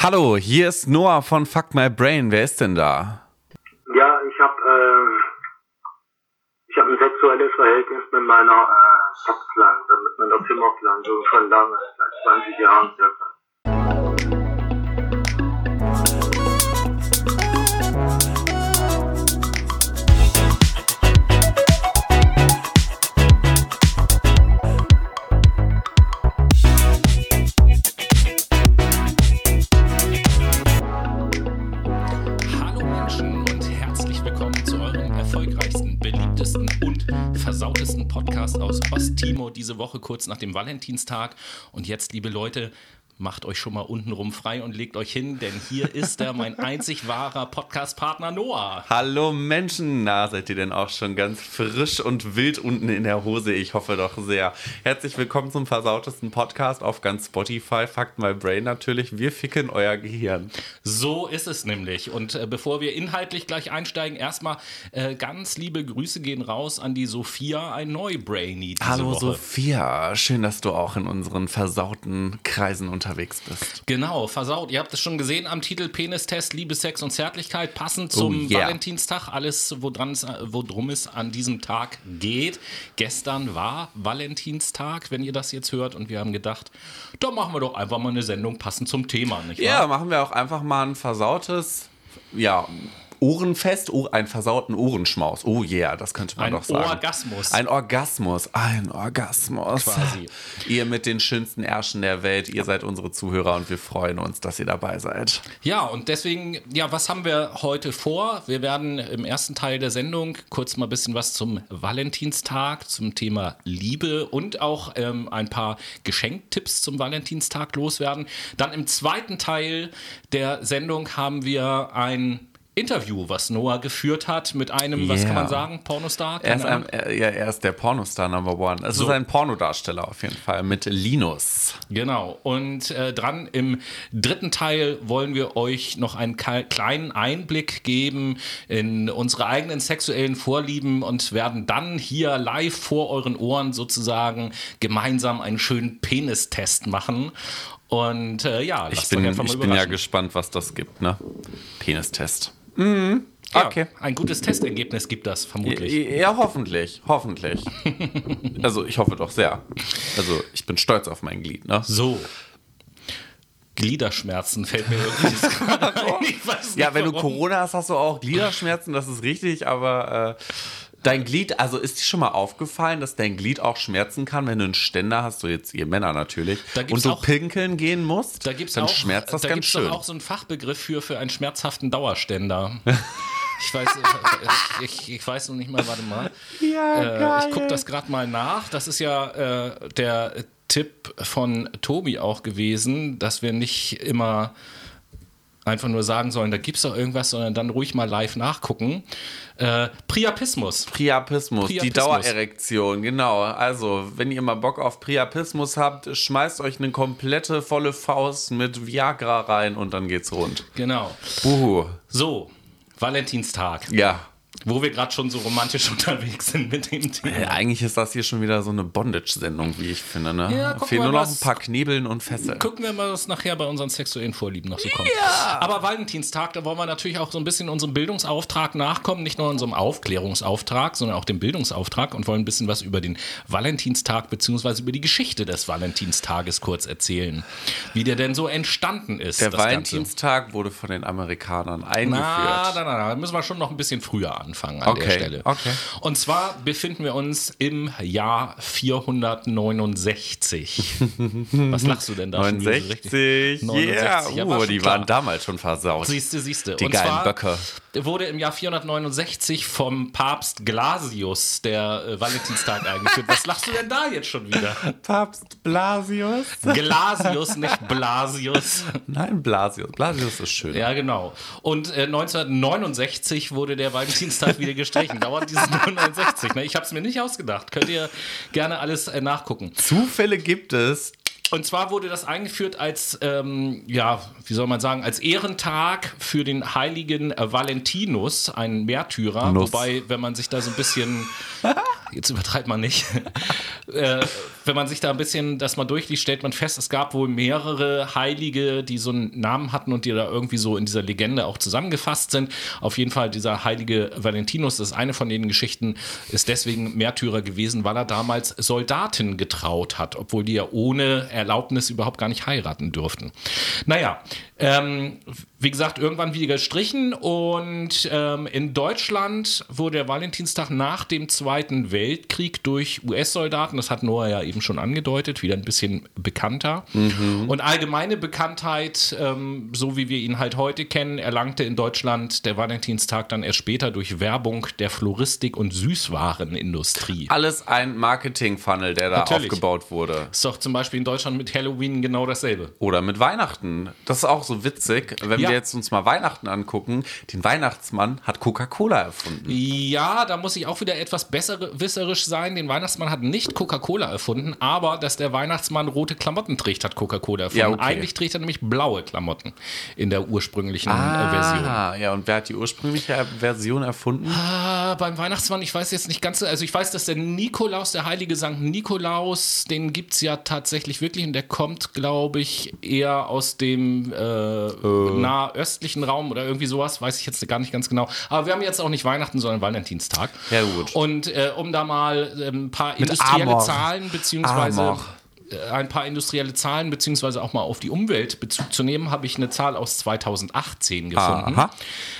Hallo, hier ist Noah von Fuck My Brain. Wer ist denn da? Ja, ich habe äh, ich habe ein sexuelles Verhältnis mit meiner äh, Stadtpflanze, mit meiner Zimmerpflanze schon lange, seit 20 Jahren circa. Woche kurz nach dem Valentinstag. Und jetzt, liebe Leute, macht euch schon mal untenrum frei und legt euch hin, denn hier ist er, mein einzig wahrer Podcast-Partner Noah. Hallo Menschen, na, seid ihr denn auch schon ganz frisch und wild unten in der Hose? Ich hoffe doch sehr. Herzlich willkommen zum versautesten Podcast auf ganz Spotify. Fuck My Brain natürlich. Wir ficken euer Gehirn. So ist es nämlich. Und äh, bevor wir inhaltlich gleich einsteigen, erstmal äh, ganz liebe Grüße gehen raus an die Sophia, ein Neubrainy Hallo Woche. Sophia, schön, dass du auch in unseren versauten Kreisen unterwegs bist. Genau, versaut. Ihr habt es schon gesehen am Titel Penistest, Liebe, Sex und Zärtlichkeit, passend zum Oh, yeah. Valentinstag. Alles, woran es, worum es an diesem Tag geht. Gestern war Valentinstag, wenn ihr das jetzt hört. Und wir haben gedacht, da machen wir doch einfach mal eine Sendung passend zum Thema, nicht Ja, wahr? machen wir auch einfach mal ein versautes, ja, Ohrenfest, oh, einen versauten Ohrenschmaus. Oh yeah, das könnte man Ein doch sagen. Orgasmus. Ein Orgasmus, ein Orgasmus. Quasi. Ihr mit den schönsten Ärschen der Welt, ihr seid unsere Zuhörer und wir freuen uns, dass ihr dabei seid. Ja, und deswegen, ja, was haben wir heute vor? Wir werden im ersten Teil der Sendung kurz mal ein bisschen was zum Valentinstag, zum Thema Liebe und auch ähm, ein paar Geschenktipps zum Valentinstag loswerden. Dann im zweiten Teil der Sendung haben wir ein Interview, was Noah geführt hat mit einem, was kann man Yeah. sagen, Pornostar? Er ist, ein, er, ja, er ist der Pornostar Number One. Es So. ist ein Pornodarsteller auf jeden Fall mit Linus. Genau. Und äh, dran im dritten Teil wollen wir euch noch einen kleinen Einblick geben in unsere eigenen sexuellen Vorlieben und werden dann hier live vor euren Ohren sozusagen gemeinsam einen schönen Penistest machen. Und äh, ja, Ich bin, euch einfach mal ich bin ja gespannt, was das gibt, ne? Penistest. Ja, okay. Ein gutes Testergebnis gibt das vermutlich. Ja, hoffentlich, hoffentlich. also ich hoffe doch sehr. Also ich bin stolz auf mein Glied, ne? So. Gliederschmerzen fällt mir irgendwie jetzt gerade ein. Ja, wenn du warum. Corona hast, hast du auch Gliederschmerzen, das ist richtig, aber äh, dein Glied, also ist dir schon mal aufgefallen, dass dein Glied auch schmerzen kann, wenn du einen Ständer hast, so jetzt ihr Männer natürlich, Da und du auch- pinkeln gehen musst, Da gibt's dann auch, schmerzt das da ganz gibt's schön. doch auch so einen Fachbegriff für, für einen schmerzhaften Dauerständer. Ich weiß, ich, ich, ich weiß noch nicht mal, warte mal. Ja, Äh, ich gucke das gerade mal nach. Das ist ja äh, der Tipp von Tobi auch gewesen, dass wir nicht immer einfach nur sagen sollen, da gibt's doch irgendwas, sondern dann ruhig mal live nachgucken. Äh, Priapismus. Priapismus, die Priapismus. Dauererektion, genau. Also, wenn ihr mal Bock auf Priapismus habt, schmeißt euch eine komplette volle Faust mit Viagra rein und dann geht's rund. Genau. Uhu. So, Valentinstag, Ja. Wo wir gerade schon so romantisch unterwegs sind mit dem Thema. Äh, Eigentlich ist das hier schon wieder so eine Bondage-Sendung, wie ich finde. Ne? Ja, Fehlen nur noch ein paar Knebeln und Fesseln. Gucken wir mal, was nachher bei unseren sexuellen Vorlieben noch so kommt. Aber Valentinstag, da wollen wir natürlich auch so ein bisschen unserem Bildungsauftrag nachkommen. Nicht nur unserem Aufklärungsauftrag, sondern auch dem Bildungsauftrag und wollen ein bisschen was über den Valentinstag beziehungsweise über die Geschichte des Valentinstages kurz erzählen. Wie der denn so entstanden ist. Der das Ganze. Valentinstag wurde von den Amerikanern eingeführt. Na, na, na, da müssen wir schon noch ein bisschen früher anfangen an der Okay, Stelle. okay. Und zwar befinden wir uns im Jahr 469. Was lachst du denn da schon wieder so 69, richtig? yeah, 69, ja, war uh, die klar. waren damals schon versaut. Siehste, siehste. Die Und geilen Böcke. wurde im Jahr 469 vom Papst Glasius der äh, Valentinstag eingeführt. Was lachst du denn da jetzt schon wieder? Papst Blasius? Glasius, nicht Blasius. Nein, Blasius. Blasius ist schön. Ja, genau. Und äh, 1969 wurde der Valentinstag wieder gestrichen. Dauert dieses 69. Ne? Ich habe es mir nicht ausgedacht. Könnt ihr gerne alles äh, nachgucken. Zufälle gibt es. Und zwar wurde das eingeführt als, ähm, ja, wie soll man sagen, als Ehrentag für den heiligen Valentinus, einen Märtyrer. Nuss. Wobei, wenn man sich da so ein bisschen jetzt übertreibt man nicht. äh, wenn man sich da ein bisschen das mal durchliest, stellt man fest, es gab wohl mehrere Heilige, die so einen Namen hatten und die da irgendwie so in dieser Legende auch zusammengefasst sind. Auf jeden Fall dieser heilige Valentinus, das ist eine von den Geschichten, ist deswegen Märtyrer gewesen, weil er damals Soldaten getraut hat, obwohl die ja ohne Erlaubnis überhaupt gar nicht heiraten durften. Naja, ähm, wie gesagt, irgendwann wieder gestrichen und ähm, in Deutschland wurde der Valentinstag nach dem Zweiten Weltkrieg durch US-Soldaten, das hat Noah ja eben schon angedeutet, wieder ein bisschen bekannter. Mhm. Und allgemeine Bekanntheit, ähm, so wie wir ihn halt heute kennen, erlangte in Deutschland der Valentinstag dann erst später durch Werbung der Floristik- und Süßwarenindustrie. Alles ein Marketing-Funnel, der da Natürlich. aufgebaut wurde. Ist doch zum Beispiel in Deutschland mit Halloween genau dasselbe. Oder mit Weihnachten. Das ist auch so witzig, wenn ja. wir jetzt uns mal Weihnachten angucken. Den Weihnachtsmann hat Coca-Cola erfunden. Ja, da muss ich auch wieder etwas besser wisserisch sein. Den Weihnachtsmann hat nicht Coca-Cola erfunden, aber dass der Weihnachtsmann rote Klamotten trägt, hat Coca-Cola erfunden. Ja, okay. Eigentlich trägt er nämlich blaue Klamotten in der ursprünglichen äh, ah, Version. Ja, und wer hat die ursprüngliche Version erfunden? Ah, beim Weihnachtsmann, ich weiß jetzt nicht ganz, also ich weiß, dass der Nikolaus, der heilige Sankt Nikolaus, den gibt es ja tatsächlich wirklich und der kommt, glaube ich, eher aus dem äh, äh. nahöstlichen Raum oder irgendwie sowas, weiß ich jetzt gar nicht ganz genau. Aber wir haben jetzt auch nicht Weihnachten, sondern Valentinstag. Ja, gut. Und äh, um da mal äh, ein paar Mit industrielle Amor. Zahlen beziehungsweise Amor äh, ein paar industrielle Zahlen beziehungsweise auch mal auf die Umwelt Bezug zu nehmen, habe ich eine Zahl aus 2018 gefunden. Aha.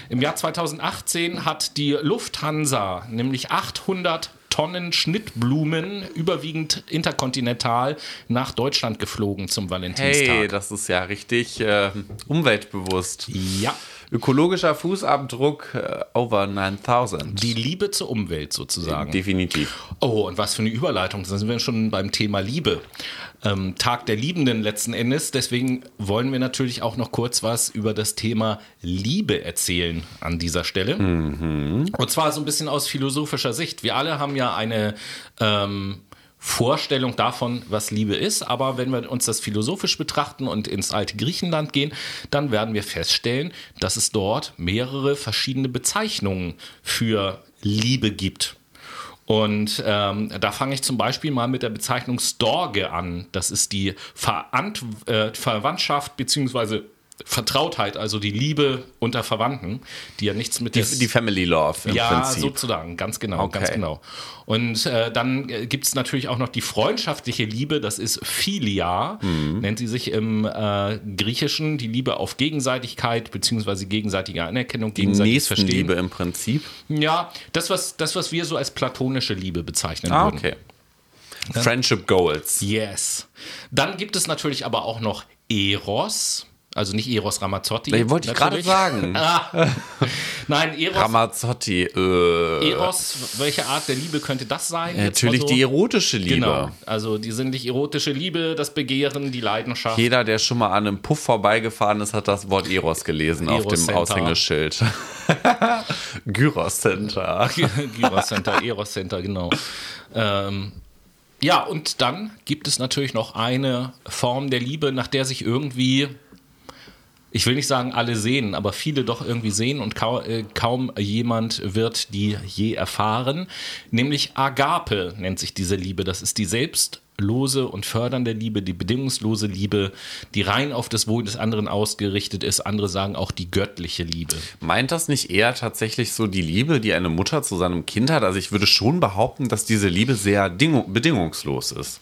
Im Jahr 2018 hat die Lufthansa nämlich 800 Tonnen Schnittblumen, überwiegend interkontinental, nach Deutschland geflogen zum Valentinstag. Hey, das ist ja richtig äh, umweltbewusst. Ja. Ökologischer Fußabdruck äh, over 9000. Die Liebe zur Umwelt sozusagen. Definitiv. Oh, und was für eine Überleitung. Da sind wir schon beim Thema Liebe ähm, Tag der Liebenden letzten Endes. Deswegen wollen wir natürlich auch noch kurz was über das Thema Liebe erzählen an dieser Stelle. Mhm. Und zwar so ein bisschen aus philosophischer Sicht. Wir alle haben ja eine ähm, Vorstellung davon, was Liebe ist. Aber wenn wir uns das philosophisch betrachten und ins alte Griechenland gehen, dann werden wir feststellen, dass es dort mehrere verschiedene Bezeichnungen für Liebe gibt. Und ähm, da fange ich zum Beispiel mal mit der Bezeichnung Storge an. Das ist die Verant äh, Verwandtschaft bzw. Vertrautheit, also die Liebe unter Verwandten, die ja nichts mit die, die Family Love im ja, Prinzip. sozusagen, ganz genau, okay. ganz genau. Und äh, dann äh, gibt es natürlich auch noch die freundschaftliche Liebe, das ist Philia, mhm. nennt sie sich im äh, Griechischen, die Liebe auf Gegenseitigkeit beziehungsweise gegenseitige Anerkennung, die gegenseitiges Verstehen. Liebe im Prinzip. Ja, das was, das, was wir so als platonische Liebe bezeichnen ah, würden. okay. Friendship Goals. Yes. Dann gibt es natürlich aber auch noch Eros. Also nicht Eros Ramazzotti. Ich wollte ich gerade sagen. ah. Nein, Eros. Ramazzotti. Äh. Eros, welche Art der Liebe könnte das sein? Natürlich so. die erotische Liebe. Genau. Also die sinnlich erotische Liebe, das Begehren, die Leidenschaft. Jeder, der schon mal an einem Puff vorbeigefahren ist, hat das Wort Eros gelesen Eros auf dem Center. Aushängeschild. Gyros Center. Gyros Center, Eros Center, genau. Ähm, ja, und dann gibt es natürlich noch eine Form der Liebe, nach der sich irgendwie ich will nicht sagen alle sehen, aber viele doch irgendwie sehen und kaum, äh, kaum jemand wird die je erfahren. Nämlich Agape nennt sich diese Liebe. Das ist die selbstlose und fördernde Liebe, die bedingungslose Liebe, die rein auf das Wohl des anderen ausgerichtet ist. Andere sagen auch die göttliche Liebe. Meint das nicht eher tatsächlich so die Liebe, die eine Mutter zu seinem Kind hat? Also ich würde schon behaupten, dass diese Liebe sehr bedingungslos ist.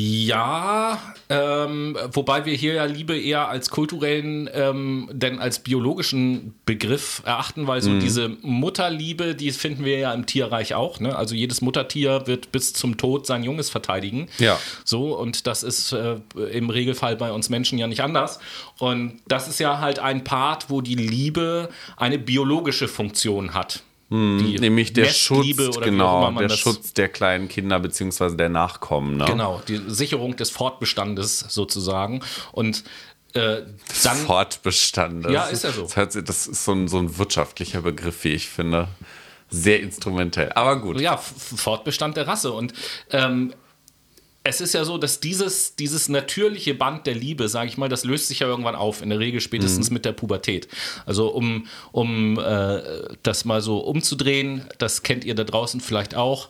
Ja, ähm, wobei wir hier ja Liebe eher als kulturellen, ähm, denn als biologischen Begriff erachten, weil so mhm. diese Mutterliebe, die finden wir ja im Tierreich auch. Ne? Also jedes Muttertier wird bis zum Tod sein Junges verteidigen. Ja. So, und das ist äh, im Regelfall bei uns Menschen ja nicht anders. Und das ist ja halt ein Part, wo die Liebe eine biologische Funktion hat. Hm, nämlich der Schutz, genau, der Schutz der kleinen Kinder bzw. der Nachkommen. Ne? Genau, die Sicherung des Fortbestandes sozusagen. Und äh, dann. Fortbestandes. Ja, ist ja so. Das, das ist so ein, so ein wirtschaftlicher Begriff, wie ich finde. Sehr instrumentell, aber gut. Ja, Fortbestand der Rasse. Und ähm, es ist ja so, dass dieses, dieses natürliche Band der Liebe, sage ich mal, das löst sich ja irgendwann auf, in der Regel spätestens mhm. mit der Pubertät. Also um, um äh, das mal so umzudrehen, das kennt ihr da draußen vielleicht auch.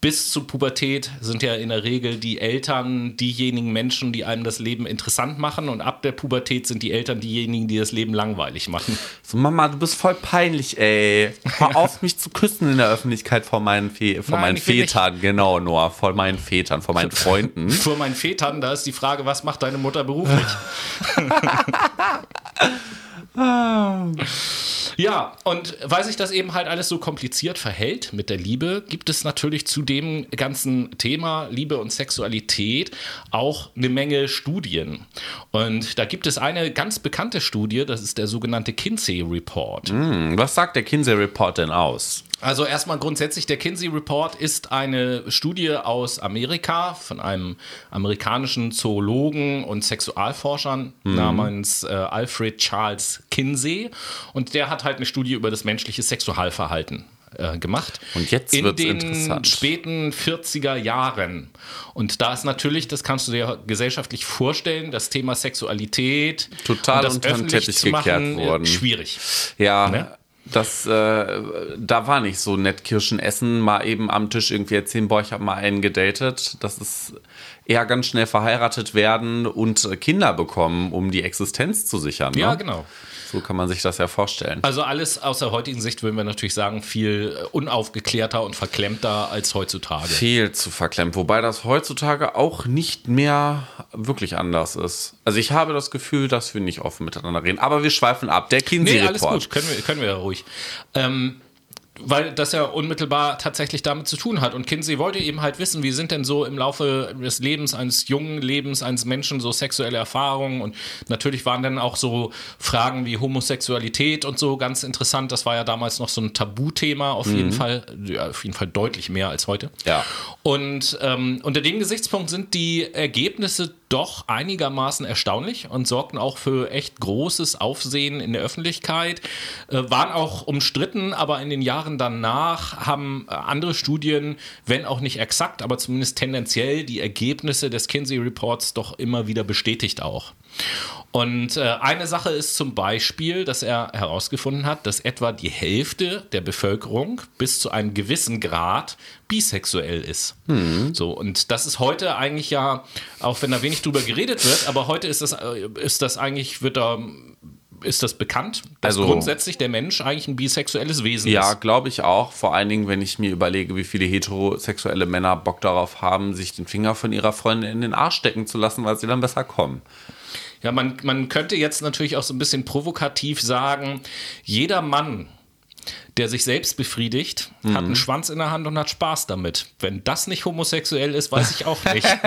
Bis zur Pubertät sind ja in der Regel die Eltern diejenigen Menschen, die einem das Leben interessant machen und ab der Pubertät sind die Eltern diejenigen, die das Leben langweilig machen. So, Mama, du bist voll peinlich, ey. Hör auf, mich zu küssen in der Öffentlichkeit vor meinen, Fe vor Nein, meinen will nicht. Vätern. Genau, Noah, vor meinen Vätern, vor meinen Freunden. Vor meinen Vätern, da ist die Frage, was macht deine Mutter beruflich? Ja, und weil sich das eben halt alles so kompliziert verhält mit der Liebe, gibt es natürlich zu dem ganzen Thema Liebe und Sexualität auch eine Menge Studien. Und da gibt es eine ganz bekannte Studie, das ist der sogenannte Kinsey Report. Hm, was sagt der Kinsey Report denn aus? Also erstmal grundsätzlich, der Kinsey Report ist eine Studie aus Amerika von einem amerikanischen Zoologen und Sexualforschern namens äh, Alfred Charles Kinsey. Und der hat halt eine Studie über das menschliche Sexualverhalten äh, gemacht. Und jetzt in wird's den interessant. späten 40er Jahren. Und da ist natürlich, das kannst du dir gesellschaftlich vorstellen, das Thema Sexualität Total und das unter den Teppich gekehrt worden. schwierig. Ja, Ne? Das, äh, da war nicht so nett Kirschen essen, mal eben am Tisch irgendwie erzählen, boah, ich habe mal einen gedatet. Das ist eher ganz schnell verheiratet werden und Kinder bekommen, um die Existenz zu sichern. Ne? Ja, genau. So kann man sich das ja vorstellen. Also alles aus der heutigen Sicht würden wir natürlich sagen, viel äh, unaufgeklärter und verklemmter als heutzutage. Viel zu verklemmt, wobei das heutzutage auch nicht mehr wirklich anders ist. Also ich habe das Gefühl, dass wir nicht offen miteinander reden. Aber wir schweifen ab. Der Nee, Kinsey-Report. alles gut, können wir, können wir ja ruhig. Ähm, weil das ja unmittelbar tatsächlich damit zu tun hat. Und Kinsey wollte eben halt wissen, wie sind denn so im Laufe des Lebens eines jungen Lebens eines Menschen so sexuelle Erfahrungen und natürlich waren dann auch so Fragen wie Homosexualität und so ganz interessant. Das war ja damals noch so ein Tabuthema, auf jeden Fall, ja, auf jeden Fall deutlich mehr als heute. Ja. Und ähm, unter dem Gesichtspunkt sind die Ergebnisse doch einigermaßen erstaunlich und sorgten auch für echt großes Aufsehen in der Öffentlichkeit, äh, waren auch umstritten, aber in den Jahren danach haben äh, andere Studien, wenn auch nicht exakt, aber zumindest tendenziell die Ergebnisse des Kinsey Reports doch immer wieder bestätigt auch. Und äh, eine Sache ist zum Beispiel, dass er herausgefunden hat, dass etwa die Hälfte der Bevölkerung bis zu einem gewissen Grad bisexuell ist. So, und das ist heute eigentlich ja, auch wenn da wenig drüber geredet wird, aber heute ist das, äh, ist das eigentlich, wird da, ist das bekannt, dass Also- grundsätzlich der Mensch eigentlich ein bisexuelles Wesen Ja, ist. glaube ich auch. Vor allen Dingen, wenn ich mir überlege, wie viele heterosexuelle Männer Bock darauf haben, sich den Finger von ihrer Freundin in den Arsch stecken zu lassen, weil sie dann besser kommen. Ja, man, man könnte jetzt natürlich auch so ein bisschen provokativ sagen, jeder Mann, der sich selbst befriedigt, hat einen Schwanz in der Hand und hat Spaß damit. Wenn das nicht homosexuell ist, weiß ich auch nicht.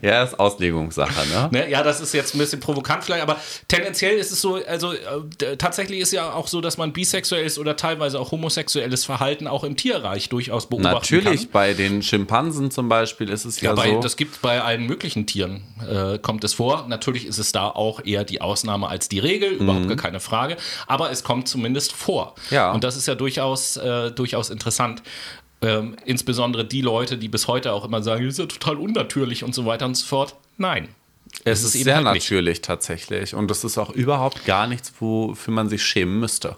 Ja, ist Auslegungssache, ne? Ne? Ja, das ist jetzt ein bisschen provokant vielleicht, aber tendenziell ist es so, also äh, tatsächlich ist ja auch so, dass man bisexuelles oder teilweise auch homosexuelles Verhalten auch im Tierreich durchaus beobachten Natürlich, kann. bei den Schimpansen zum Beispiel ist es ja, Ja, bei, so. das gibt bei allen möglichen Tieren, äh, kommt es vor. Natürlich ist es da auch eher die Ausnahme als die Regel, überhaupt gar keine Frage. Aber es kommt zumindest vor. Mhm. Ja. Und das ist ja durchaus, äh, durchaus interessant. Ähm, insbesondere die Leute, die bis heute auch immer sagen, das ist ja total unnatürlich und so weiter und so fort. Nein. es ist ist sehr halt nicht. natürlich tatsächlich. Und das ist auch überhaupt gar nichts, wofür man sich schämen müsste.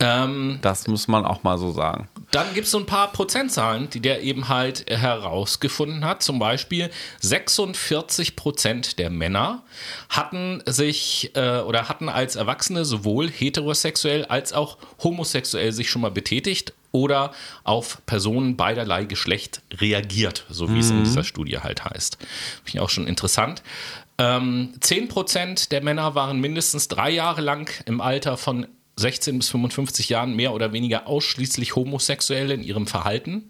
Ähm, Das muss man auch mal so sagen. Dann gibt es so ein paar Prozentzahlen, die der eben halt herausgefunden hat. Zum Beispiel 46 Prozent der Männer hatten sich äh, oder hatten als Erwachsene sowohl heterosexuell als auch homosexuell sich schon mal betätigt oder auf Personen beiderlei Geschlecht reagiert, so wie es in dieser Studie halt heißt. Finde ich auch schon interessant. Ähm, 10 Prozent der Männer waren mindestens drei Jahre lang im Alter von 16 bis 55 Jahren mehr oder weniger ausschließlich homosexuell in ihrem Verhalten.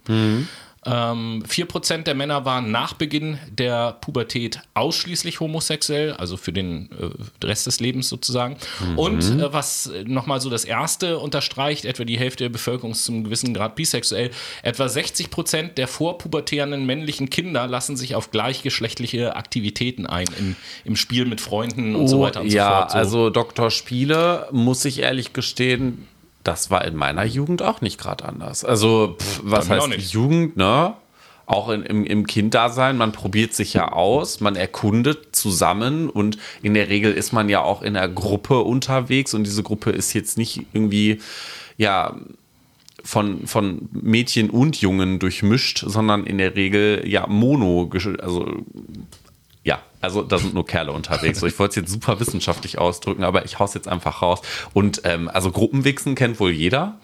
Ähm, 4% der Männer waren nach Beginn der Pubertät ausschließlich homosexuell, also für den äh, Rest des Lebens sozusagen. Und äh, was nochmal so das Erste unterstreicht, etwa die Hälfte der Bevölkerung ist zum gewissen Grad bisexuell, etwa 60% der vorpubertären männlichen Kinder lassen sich auf gleichgeschlechtliche Aktivitäten ein, im, im Spiel mit Freunden und so weiter und Oh, ja, so fort. So. also Dr. Spiele, muss ich ehrlich gestehen, das war in meiner Jugend auch nicht gerade anders. Also, pff, was auch heißt. Jugend, ne? Auch in, im, im Kinddasein, man probiert sich ja aus, man erkundet zusammen und in der Regel ist man ja auch in einer Gruppe unterwegs und diese Gruppe ist jetzt nicht irgendwie, ja, von, von Mädchen und Jungen durchmischt, sondern in der Regel ja mono, also also da sind nur Kerle unterwegs. So, ich wollte es jetzt super wissenschaftlich ausdrücken, aber ich hau's jetzt einfach raus. Und ähm, also Gruppenwichsen kennt wohl jeder.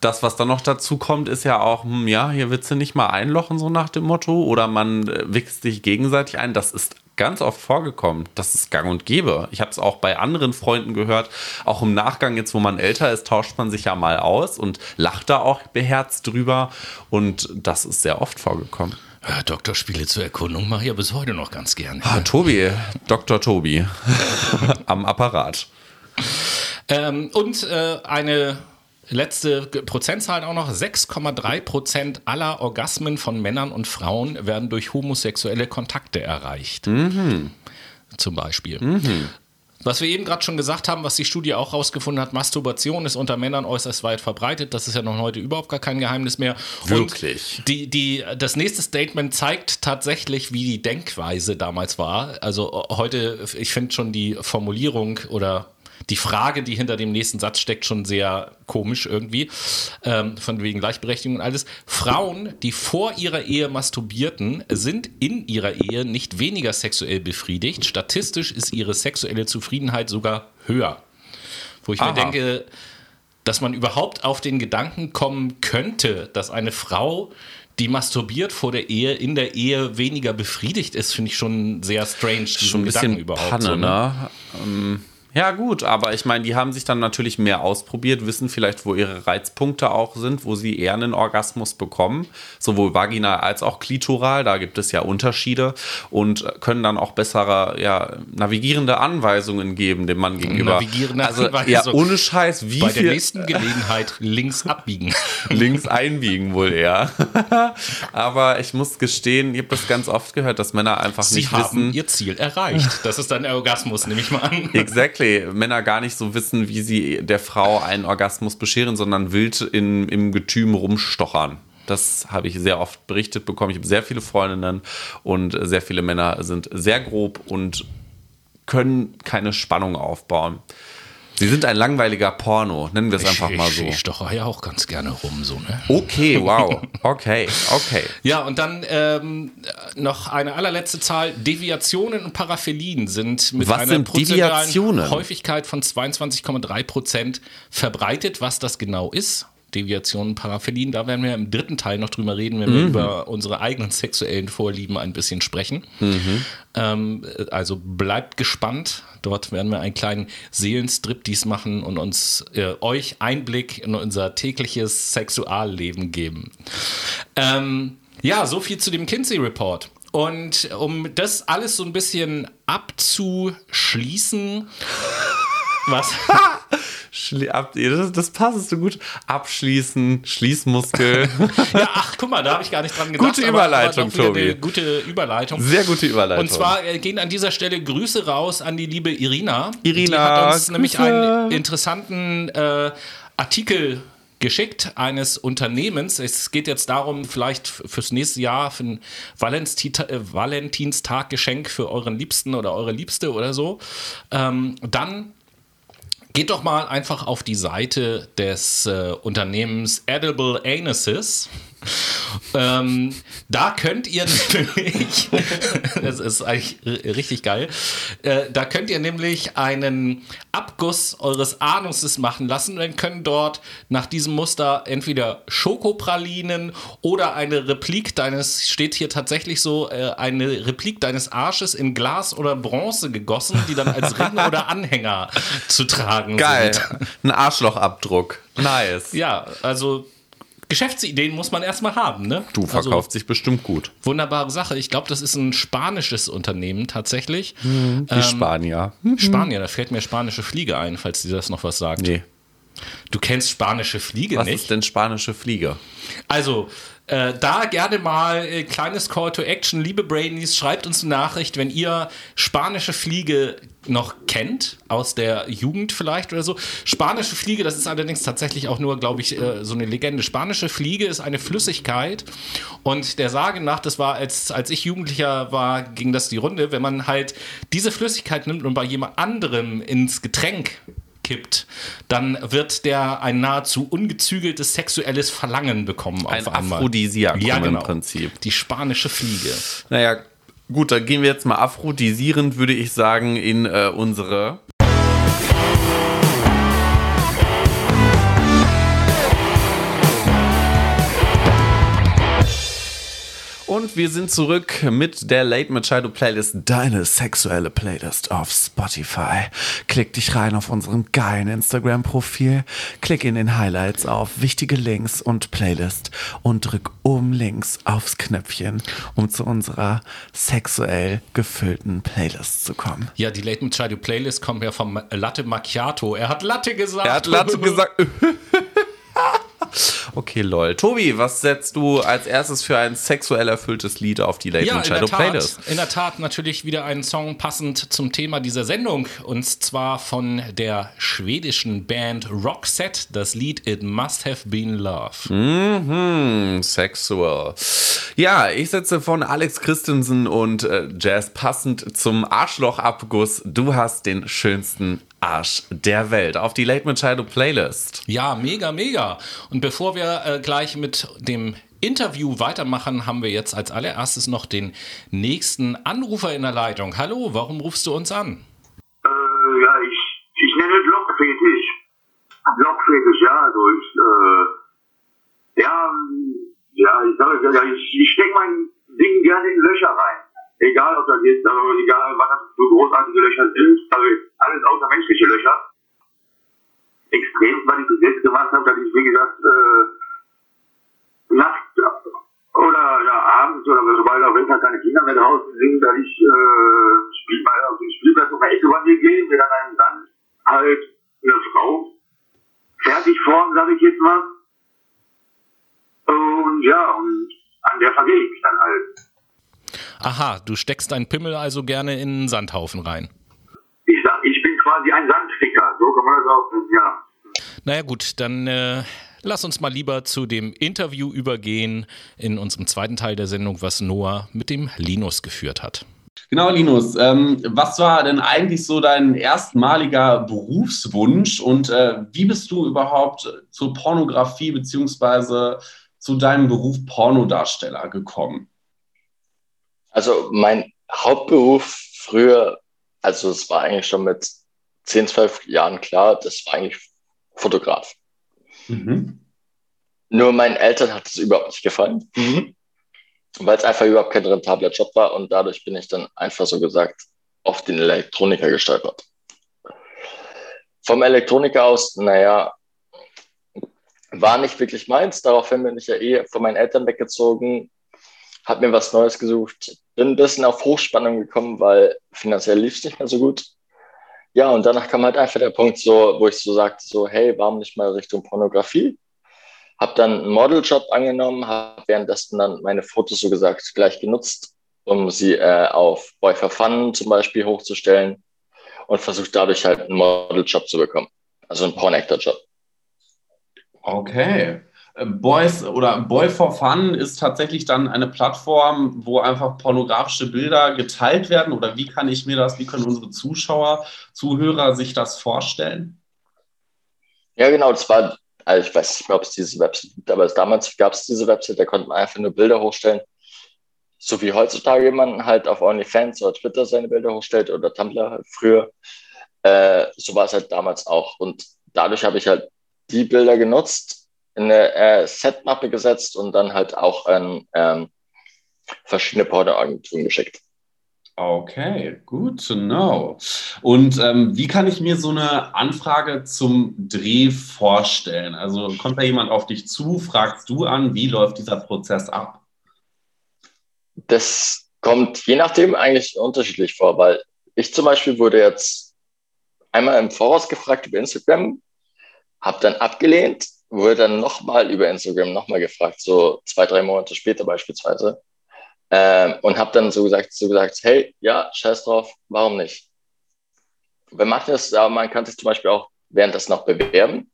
Das, was dann noch dazu kommt, ist ja auch, hm, ja, hier willst du nicht mal einlochen, so nach dem Motto, oder man äh, wichst sich gegenseitig ein. Das ist ganz oft vorgekommen. Das ist gang und gäbe. Ich habe es auch bei anderen Freunden gehört. Auch im Nachgang, jetzt wo man älter ist, tauscht man sich ja mal aus und lacht da auch beherzt drüber. Und das ist sehr oft vorgekommen. Ja, Doktorspiele zur Erkundung mache ich ja bis heute noch ganz gerne. Ah, Tobi, Dr. Tobi am Apparat. Ähm, und äh, eine letzte Prozentzahl auch noch: 6,3 Prozent aller Orgasmen von Männern und Frauen werden durch homosexuelle Kontakte erreicht. Mhm. Zum Beispiel. Mhm. Was wir eben gerade schon gesagt haben, was die Studie auch rausgefunden hat, Masturbation ist unter Männern äußerst weit verbreitet. Das ist ja noch heute überhaupt gar kein Geheimnis mehr. Wirklich. Und die, die, das nächste Statement zeigt tatsächlich, wie die Denkweise damals war. Also heute, ich finde schon die Formulierung oder die Frage, die hinter dem nächsten Satz steckt, schon sehr komisch irgendwie, ähm, von wegen Gleichberechtigung und alles. Frauen, die vor ihrer Ehe masturbierten, sind in ihrer Ehe nicht weniger sexuell befriedigt. Statistisch ist ihre sexuelle Zufriedenheit sogar höher. Wo ich Aha. mir denke, dass man überhaupt auf den Gedanken kommen könnte, dass eine Frau die masturbiert vor der Ehe, in der Ehe weniger befriedigt ist, finde ich schon sehr strange, diesen schon ein bisschen Gedanken überhaupt. Panne, so, ne? ne? ähm, ja, gut, aber ich meine, die haben sich dann natürlich mehr ausprobiert, wissen vielleicht, wo ihre Reizpunkte auch sind, wo sie eher einen Orgasmus bekommen, sowohl vaginal als auch klitoral. Da gibt es ja Unterschiede und können dann auch bessere, ja, navigierende Anweisungen geben dem Mann gegenüber. Navigierende also, Anweisung. Ja, ohne Scheiß, wie Bei viel. der nächsten Gelegenheit links abbiegen. links einbiegen wohl eher. aber ich muss gestehen, ich habe das ganz oft gehört, dass Männer einfach sie nicht haben wissen. ihr Ziel erreicht. Das ist dann der Orgasmus, nehme ich mal an. Exactly Männer gar nicht so wissen, wie sie der Frau einen Orgasmus bescheren, sondern wild in, im Getüm rumstochern. Das habe ich sehr oft berichtet bekommen. Ich habe sehr viele Freundinnen und sehr viele Männer sind sehr grob und können keine Spannung aufbauen. Sie sind ein langweiliger Porno, nennen wir es einfach mal so. Ich stoche ja auch ganz gerne rum, so, ne? Okay, wow. Okay, okay. ja, und dann ähm, noch eine allerletzte Zahl. Deviationen und Paraphilien sind mit was einer prozentualen Häufigkeit von 22,3 Prozent verbreitet. Was das genau ist, Deviationen, Paraphilien. Da werden wir im dritten Teil noch drüber reden, wenn mhm. wir über unsere eigenen sexuellen Vorlieben ein bisschen sprechen. Mhm. Ähm, also bleibt gespannt. Dort werden wir einen kleinen Seelenstrip dies machen und uns äh, euch Einblick in unser tägliches Sexualleben geben. Ähm, ja, so viel zu dem Kinsey Report. Und um das alles so ein bisschen abzuschließen, was? das, das passt so gut. Abschließen, Schließmuskel. ja, ach, guck mal, da habe ich gar nicht dran gedacht. Gute Überleitung, aber, aber Tobi. Gute Überleitung. Sehr gute Überleitung. Und zwar äh, gehen an dieser Stelle Grüße raus an die liebe Irina. Irina. Die hat uns Grüße. nämlich einen interessanten äh, Artikel geschickt eines Unternehmens. Es geht jetzt darum, vielleicht fürs nächste Jahr für ein äh, Valentinstag-Geschenk für euren Liebsten oder eure Liebste oder so. Ähm, dann Geht doch mal einfach auf die Seite des äh, Unternehmens Edible Anuses. Ähm, da könnt ihr nämlich, das ist eigentlich richtig geil, äh, da könnt ihr nämlich einen Abguss eures Anuses machen lassen und können dort nach diesem Muster entweder Schokopralinen oder eine Replik deines, steht hier tatsächlich so, äh, eine Replik deines Arsches in Glas oder Bronze gegossen, die dann als Ring oder Anhänger zu tragen Geil. sind. Geil, ein Arschlochabdruck. Nice. Ja, also Geschäftsideen muss man erstmal haben, ne? Du verkauft also, sich bestimmt gut. Wunderbare Sache. Ich glaube, das ist ein spanisches Unternehmen tatsächlich. Mhm, die ähm, Spanier. Mhm. Spanier, da fällt mir spanische Fliege ein, falls dir das noch was sagt. Nee. Du kennst spanische Fliege was nicht? Was ist denn spanische Fliege? Also, äh, da gerne mal äh, kleines Call to Action. Liebe Brainies, schreibt uns eine Nachricht, wenn ihr spanische Fliege noch kennt, aus der Jugend vielleicht oder so. Spanische Fliege, das ist allerdings tatsächlich auch nur, glaube ich, äh, so eine Legende. Spanische Fliege ist eine Flüssigkeit und der Sage nach, das war, als, als ich Jugendlicher war, ging das die Runde, wenn man halt diese Flüssigkeit nimmt und bei jemand anderem ins Getränk kippt, dann wird der ein nahezu ungezügeltes sexuelles Verlangen bekommen Ein auf einmal. Aphrodisiakum ja, genau. im Prinzip. Die spanische Fliege. Naja, gut, dann gehen wir jetzt mal aphrodisierend, würde ich sagen, in äh, unsere. Und wir sind zurück mit der Late Machado Playlist, deine sexuelle Playlist auf Spotify. Klick dich rein auf unserem geilen Instagram-Profil, klick in den Highlights auf wichtige Links und Playlist und drück oben links aufs Knöpfchen, um zu unserer sexuell gefüllten Playlist zu kommen. Ja, die Late Machado Playlist kommt ja vom Latte Macchiato. Er hat Latte gesagt. Er hat Latte gesagt. Okay, lol. Tobi, was setzt du als erstes für ein sexuell erfülltes Lied auf die Late Ja, Night Shadow Playlist? in der Tat natürlich wieder ein Song passend zum Thema dieser Sendung und zwar von der schwedischen Band Roxette, das Lied It Must Have Been Love. Mhm, sexual. Ja, ich setze von Alex Christensen und äh, Jazz passend zum Arschlochabguss. Du hast den schönsten Arsch der Welt auf die Late Machado Playlist. Ja, mega, mega. Und bevor wir äh, gleich mit dem Interview weitermachen, haben wir jetzt als allererstes noch den nächsten Anrufer in der Leitung. Hallo, warum rufst du uns an? Äh, ja, ich, ich nenne es Lockfetisch. Lockfetisch, ja, also ich, äh, ja, ja, ich ja, ich, ich stecke mein Ding gerne in Löcher rein. Egal, ob das jetzt, also egal, was das für großartige Löcher sind, also alles außer menschliche Löcher. Extrem, jetzt gemacht habe, dass ich, wie gesagt, äh, nachts oder ja, abends oder sobald auch wenn da keine Kinder mehr draußen sind, dass ich äh, spiel mal auf den Spielplatz um die Ecke bei mir gehe, mir dann einen Sand halt eine Frau fertig formen, sag ich jetzt mal. Und ja, und an der vergehe ich mich dann halt. Aha, du steckst deinen Pimmel also gerne in einen Sandhaufen rein. Ich sag, ich bin quasi ein Sandficker, ja. Naja gut, dann äh, lass uns mal lieber zu dem Interview übergehen in unserem zweiten Teil der Sendung, was Noah mit dem Linus geführt hat. Genau, Linus. Ähm, was war denn eigentlich so dein erstmaliger Berufswunsch und äh, wie bist du überhaupt zur Pornografie beziehungsweise zu deinem Beruf Pornodarsteller gekommen? Also mein Hauptberuf früher, also es war eigentlich schon mit 10, 12 Jahren klar, das war eigentlich Fotograf. Mhm. Nur meinen Eltern hat es überhaupt nicht gefallen, weil es einfach überhaupt kein rentabler Job war und dadurch bin ich dann einfach so gesagt auf den Elektroniker gestolpert. Vom Elektroniker aus, naja, war nicht wirklich meins. Daraufhin bin ich ja eh von meinen Eltern weggezogen, habe mir was Neues gesucht, bin ein bisschen auf Hochspannung gekommen, weil finanziell lief es nicht mehr so gut. Ja, und danach kam halt einfach der Punkt, so, wo ich so sagte, so, hey, warum nicht mal Richtung Pornografie? Habe dann einen Modeljob angenommen, habe währenddessen dann meine Fotos so gesagt gleich genutzt, um sie äh, auf Boy for Fun zum Beispiel hochzustellen und versucht dadurch halt einen Modeljob zu bekommen. Also einen Porn-Actor-Job. Okay. Äh, Boys oder Boy for Fun ist tatsächlich dann eine Plattform, wo einfach pornografische Bilder geteilt werden oder wie kann ich mir das, wie können unsere Zuschauer, Zuhörer sich das vorstellen? Ja, genau, das war, also ich weiß nicht mehr, ob es diese Website gibt, aber damals gab es diese Website, da konnte man einfach nur Bilder hochstellen. So wie heutzutage man halt auf OnlyFans oder Twitter seine Bilder hochstellt oder Tumblr früher. Äh, so war es halt damals auch. Und dadurch habe ich halt die Bilder genutzt, eine äh, Setmappe gesetzt und dann halt auch an ähm, verschiedene Pornoagenturen geschickt. Okay, good to know. Und ähm, wie kann ich mir so eine Anfrage zum Dreh vorstellen? Also kommt da jemand auf dich zu, fragst du an, wie läuft dieser Prozess ab? Das kommt je nachdem eigentlich unterschiedlich vor, weil ich zum Beispiel wurde jetzt einmal im Voraus gefragt über Instagram, habe dann abgelehnt, wurde dann nochmal über Instagram nochmal gefragt, so zwei, drei Monate später beispielsweise. Ähm, und habe dann so gesagt, so gesagt, hey, ja, scheiß drauf, warum nicht? Bei manchen ist aber man kann sich zum Beispiel auch während das noch bewerben.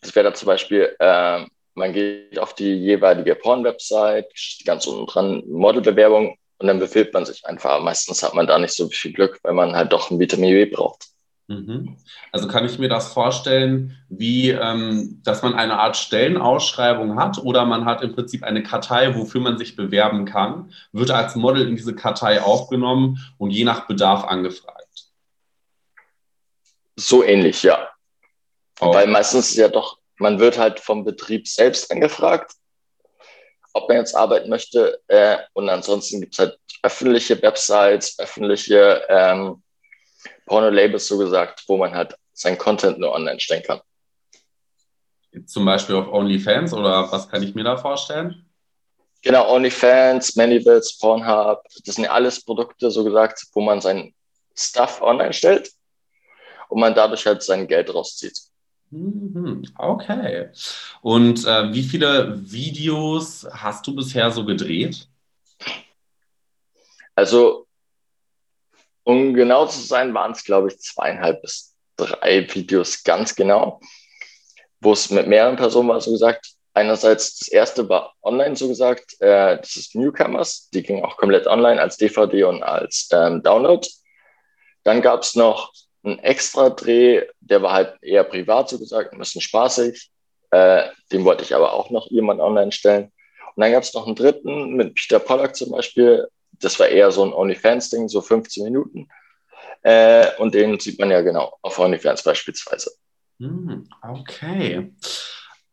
Das wäre dann zum Beispiel, äh, man geht auf die jeweilige Porn-Website, ganz unten dran Modelbewerbung und dann bewirbt man sich einfach. Meistens hat man da nicht so viel Glück, weil man halt doch ein Vitamin B braucht. Mhm. Also kann ich mir das vorstellen, wie, ähm, dass man eine Art Stellenausschreibung hat oder man hat im Prinzip eine Kartei, wofür man sich bewerben kann, wird als Model in diese Kartei aufgenommen und je nach Bedarf angefragt. So ähnlich, ja. Oh. Weil meistens ja doch, man wird halt vom Betrieb selbst angefragt, ob man jetzt arbeiten möchte. Äh, und ansonsten gibt es halt öffentliche Websites, öffentliche ähm, Porno-Labels so gesagt, wo man halt sein Content nur online stellen kann. Zum Beispiel auf OnlyFans oder was kann ich mir da vorstellen? Genau, OnlyFans, Manivils, Pornhub, das sind ja alles Produkte, so gesagt, wo man sein Stuff online stellt und man dadurch halt sein Geld rauszieht. Mhm, okay. Und äh, wie viele Videos hast du bisher so gedreht? Also um genau zu sein, waren es, glaube ich, zweieinhalb bis drei Videos ganz genau, wo es mit mehreren Personen war, so gesagt. Einerseits, das erste war online, so gesagt, äh, das ist Newcomers, die ging auch komplett online als DVD und als ähm, Download. Dann gab es noch einen extra Dreh, der war halt eher privat, so gesagt, ein bisschen spaßig. Äh, den wollte ich aber auch noch jemand online stellen. Und dann gab es noch einen dritten mit Peter Pollack zum Beispiel, das war eher so ein OnlyFans-Ding, so 15 Minuten. Äh, und den sieht man ja genau auf OnlyFans beispielsweise. Hm, okay.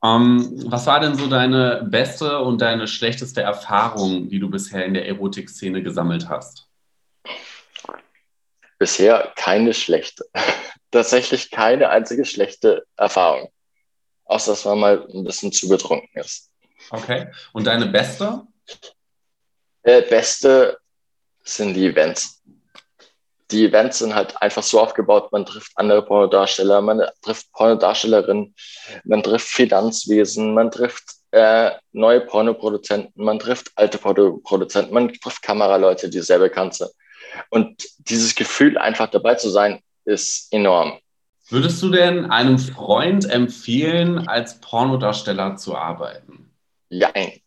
Um, ähm, was war denn so deine beste und deine schlechteste Erfahrung, die du bisher in der Erotik-Szene gesammelt hast? Bisher keine schlechte. Tatsächlich keine einzige schlechte Erfahrung. Außer dass man mal ein bisschen zu betrunken ist. Okay. Und deine beste? Äh, beste sind die Events. Die Events sind halt einfach so aufgebaut, man trifft andere Pornodarsteller, man trifft Pornodarstellerinnen, man trifft Finanzwesen, man trifft äh, neue Pornoproduzenten, man trifft alte Pornoproduzenten, man trifft Kameraleute, die sehr bekannt sind. Und dieses Gefühl, einfach dabei zu sein, ist enorm. Würdest du denn einem Freund empfehlen, als Pornodarsteller zu arbeiten? Jein.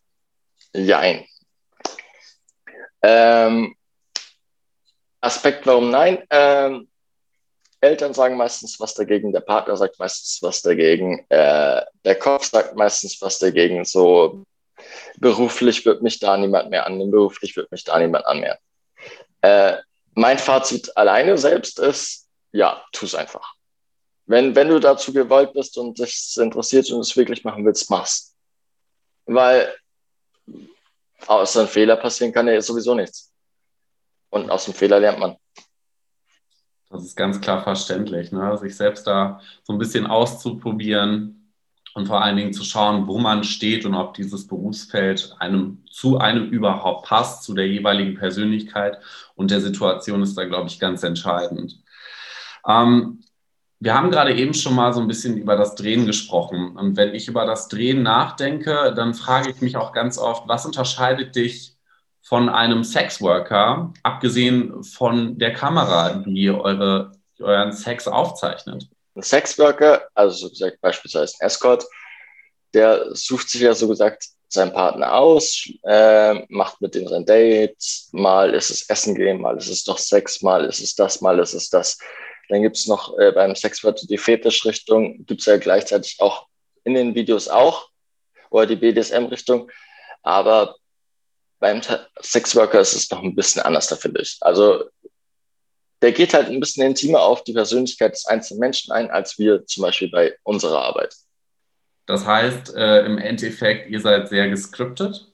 Jein. Ähm, Aspekt, warum nein? Ähm, Eltern sagen meistens was dagegen, der Partner sagt meistens was dagegen, äh, der Kopf sagt meistens was dagegen. So beruflich wird mich da niemand mehr annehmen, beruflich wird mich da niemand annehmen. Äh, mein Fazit alleine selbst ist, ja, tu es einfach. Wenn, wenn du dazu gewollt bist und dich interessiert und es wirklich machen willst, mach's. Weil außer ein Fehler passieren kann ja sowieso nichts. Und aus dem Fehler lernt man. Das ist ganz klar verständlich, ne? sich selbst da so ein bisschen auszuprobieren und vor allen Dingen zu schauen, wo man steht und ob dieses Berufsfeld einem zu einem überhaupt passt, zu der jeweiligen Persönlichkeit und der Situation ist da, glaube ich, ganz entscheidend. Ähm, wir haben gerade eben schon mal so ein bisschen über das Drehen gesprochen. Und wenn ich über das Drehen nachdenke, dann frage ich mich auch ganz oft, was unterscheidet dich von einem Sexworker, abgesehen von der Kamera, die eure, euren Sex aufzeichnet? Ein Sexworker, also so gesagt beispielsweise ein Escort, der sucht sich ja so gesagt seinen Partner aus, äh, macht mit dem sein Date, mal ist es Essen gehen, mal ist es doch Sex, mal ist es das, mal ist es das. Dann gibt es noch äh, beim Sexworker die Fetischrichtung, gibt es ja gleichzeitig auch in den Videos auch, oder die BDSM-Richtung. Aber beim Sexworker ist es noch ein bisschen anders, da finde ich. Also der geht halt ein bisschen intimer auf die Persönlichkeit des einzelnen Menschen ein, als wir zum Beispiel bei unserer Arbeit. Das heißt, äh, im Endeffekt, ihr seid sehr gescriptet?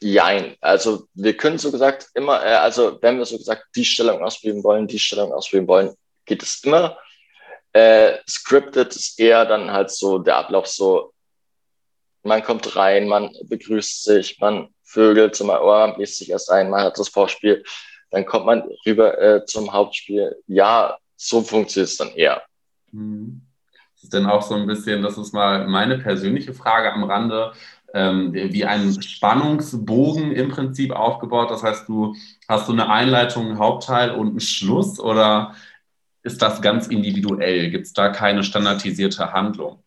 Jein. Also wir können so gesagt immer, äh, also wenn wir so gesagt die Stellung ausüben wollen, die Stellung ausüben wollen, geht es immer. Äh, scripted ist eher dann halt so der Ablauf so, man kommt rein, man begrüßt sich, man vögelt zum Ohr, man liest sich erst ein, man hat das Vorspiel, dann kommt man rüber äh, zum Hauptspiel. Ja, so funktioniert es dann eher. Mhm. Das ist dann auch so ein bisschen, das ist mal meine persönliche Frage am Rande ähm, wie ein Spannungsbogen im Prinzip aufgebaut. Das heißt, du hast du eine Einleitung, einen Hauptteil und einen Schluss oder ist das ganz individuell? Gibt es da keine standardisierte Handlung?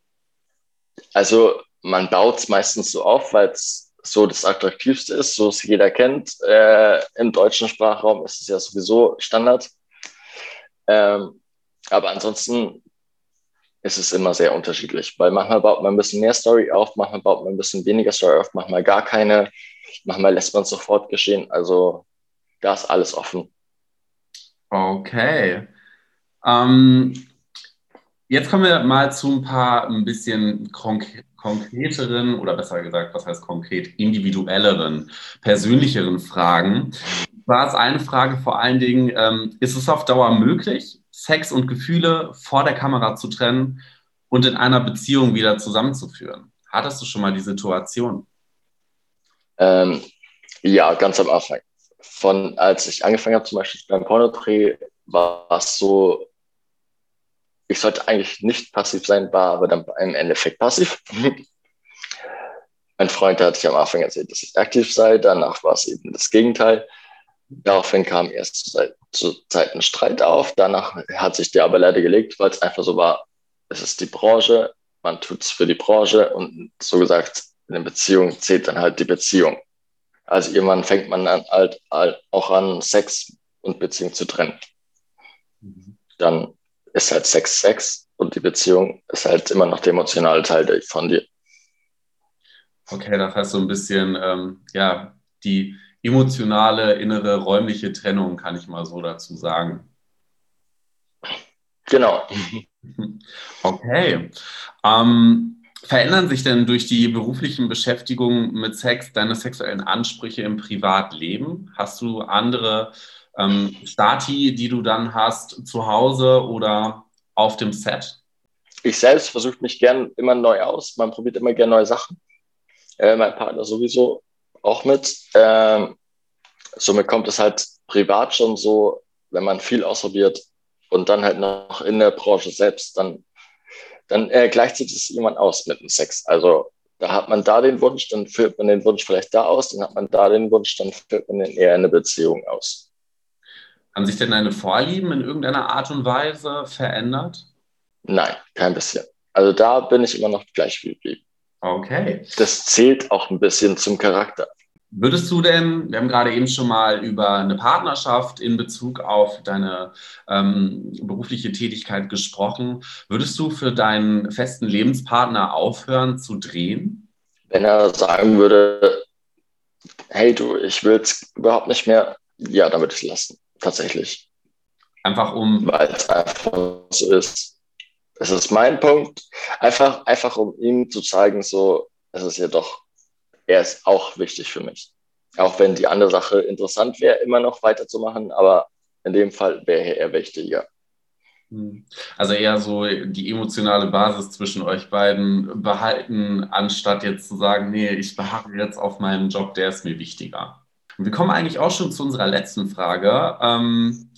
Also man baut es meistens so auf, weil es so das Attraktivste ist, so es jeder kennt. Äh, Im deutschen Sprachraum ist es ja sowieso Standard. Ähm, Aber ansonsten ist es immer sehr unterschiedlich, weil manchmal baut man ein bisschen mehr Story auf, manchmal baut man ein bisschen weniger Story auf, manchmal gar keine, manchmal lässt man es sofort geschehen. Also da ist alles offen. Okay. Ähm, jetzt kommen wir mal zu ein paar ein bisschen konkret konkreteren oder besser gesagt, was heißt konkret, individuelleren, persönlicheren Fragen. War es eine Frage vor allen Dingen, ähm, ist es auf Dauer möglich, Sex und Gefühle vor der Kamera zu trennen und in einer Beziehung wieder zusammenzuführen? Hattest du schon mal die Situation? Ähm, ja, ganz am Anfang. Von als ich angefangen habe, zum Beispiel beim Pornodreh, war es so, ich sollte eigentlich nicht passiv sein, war aber dann im Endeffekt passiv. mein Freund hat sich am Anfang erzählt, dass ich aktiv sei, danach war es eben das Gegenteil. Daraufhin kam erst zur Zeit ein Streit auf, danach hat sich der aber leider gelegt, weil es einfach so war, es ist die Branche, man tut es für die Branche und so gesagt, in der Beziehung zählt dann halt die Beziehung. Also irgendwann fängt man dann halt, halt auch an, Sex und Beziehung zu trennen. Mhm. Dann ist halt Sex Sex und die Beziehung ist halt immer noch der emotionale Teil von dir. Okay, das heißt so ein bisschen, ähm, ja, die emotionale, innere, räumliche Trennung, kann ich mal so dazu sagen. Genau. Okay. Ähm, verändern sich denn durch die beruflichen Beschäftigungen mit Sex deine sexuellen Ansprüche im Privatleben? Hast du andere ähm, Stati, die du dann hast zu Hause oder auf dem Set? Ich selbst versuche mich gern immer neu aus. Man probiert immer gern neue Sachen. Äh, mein Partner sowieso auch mit. Ähm, somit kommt es halt privat schon so, wenn man viel ausprobiert und dann halt noch in der Branche selbst, dann, dann äh, gleicht sich das jemand aus mit dem Sex. Also da hat man da den Wunsch, dann führt man den Wunsch vielleicht da aus, dann hat man da den Wunsch, dann führt man den eher in eine Beziehung aus. Haben sich denn deine Vorlieben in irgendeiner Art und Weise verändert? Nein, kein bisschen. Also da bin ich immer noch gleich geblieben. Okay. Das zählt auch ein bisschen zum Charakter. Würdest du denn, wir haben gerade eben schon mal über eine Partnerschaft in Bezug auf deine ähm, berufliche Tätigkeit gesprochen, würdest du für deinen festen Lebenspartner aufhören zu drehen? Wenn er sagen würde, hey du, ich will es überhaupt nicht mehr, ja, dann würde ich es lassen tatsächlich. Einfach um. Weil es einfach so ist. Es ist mein Punkt. Einfach, einfach um ihm zu zeigen, so, es ist ja doch, er ist auch wichtig für mich. Auch wenn die andere Sache interessant wäre, immer noch weiterzumachen, aber in dem Fall wäre er wichtiger. Hm. Also eher so die emotionale Basis zwischen euch beiden behalten, anstatt jetzt zu sagen, nee, ich beharre jetzt auf meinen Job, der ist mir wichtiger. Und wir kommen eigentlich auch schon zu unserer letzten Frage. Ähm,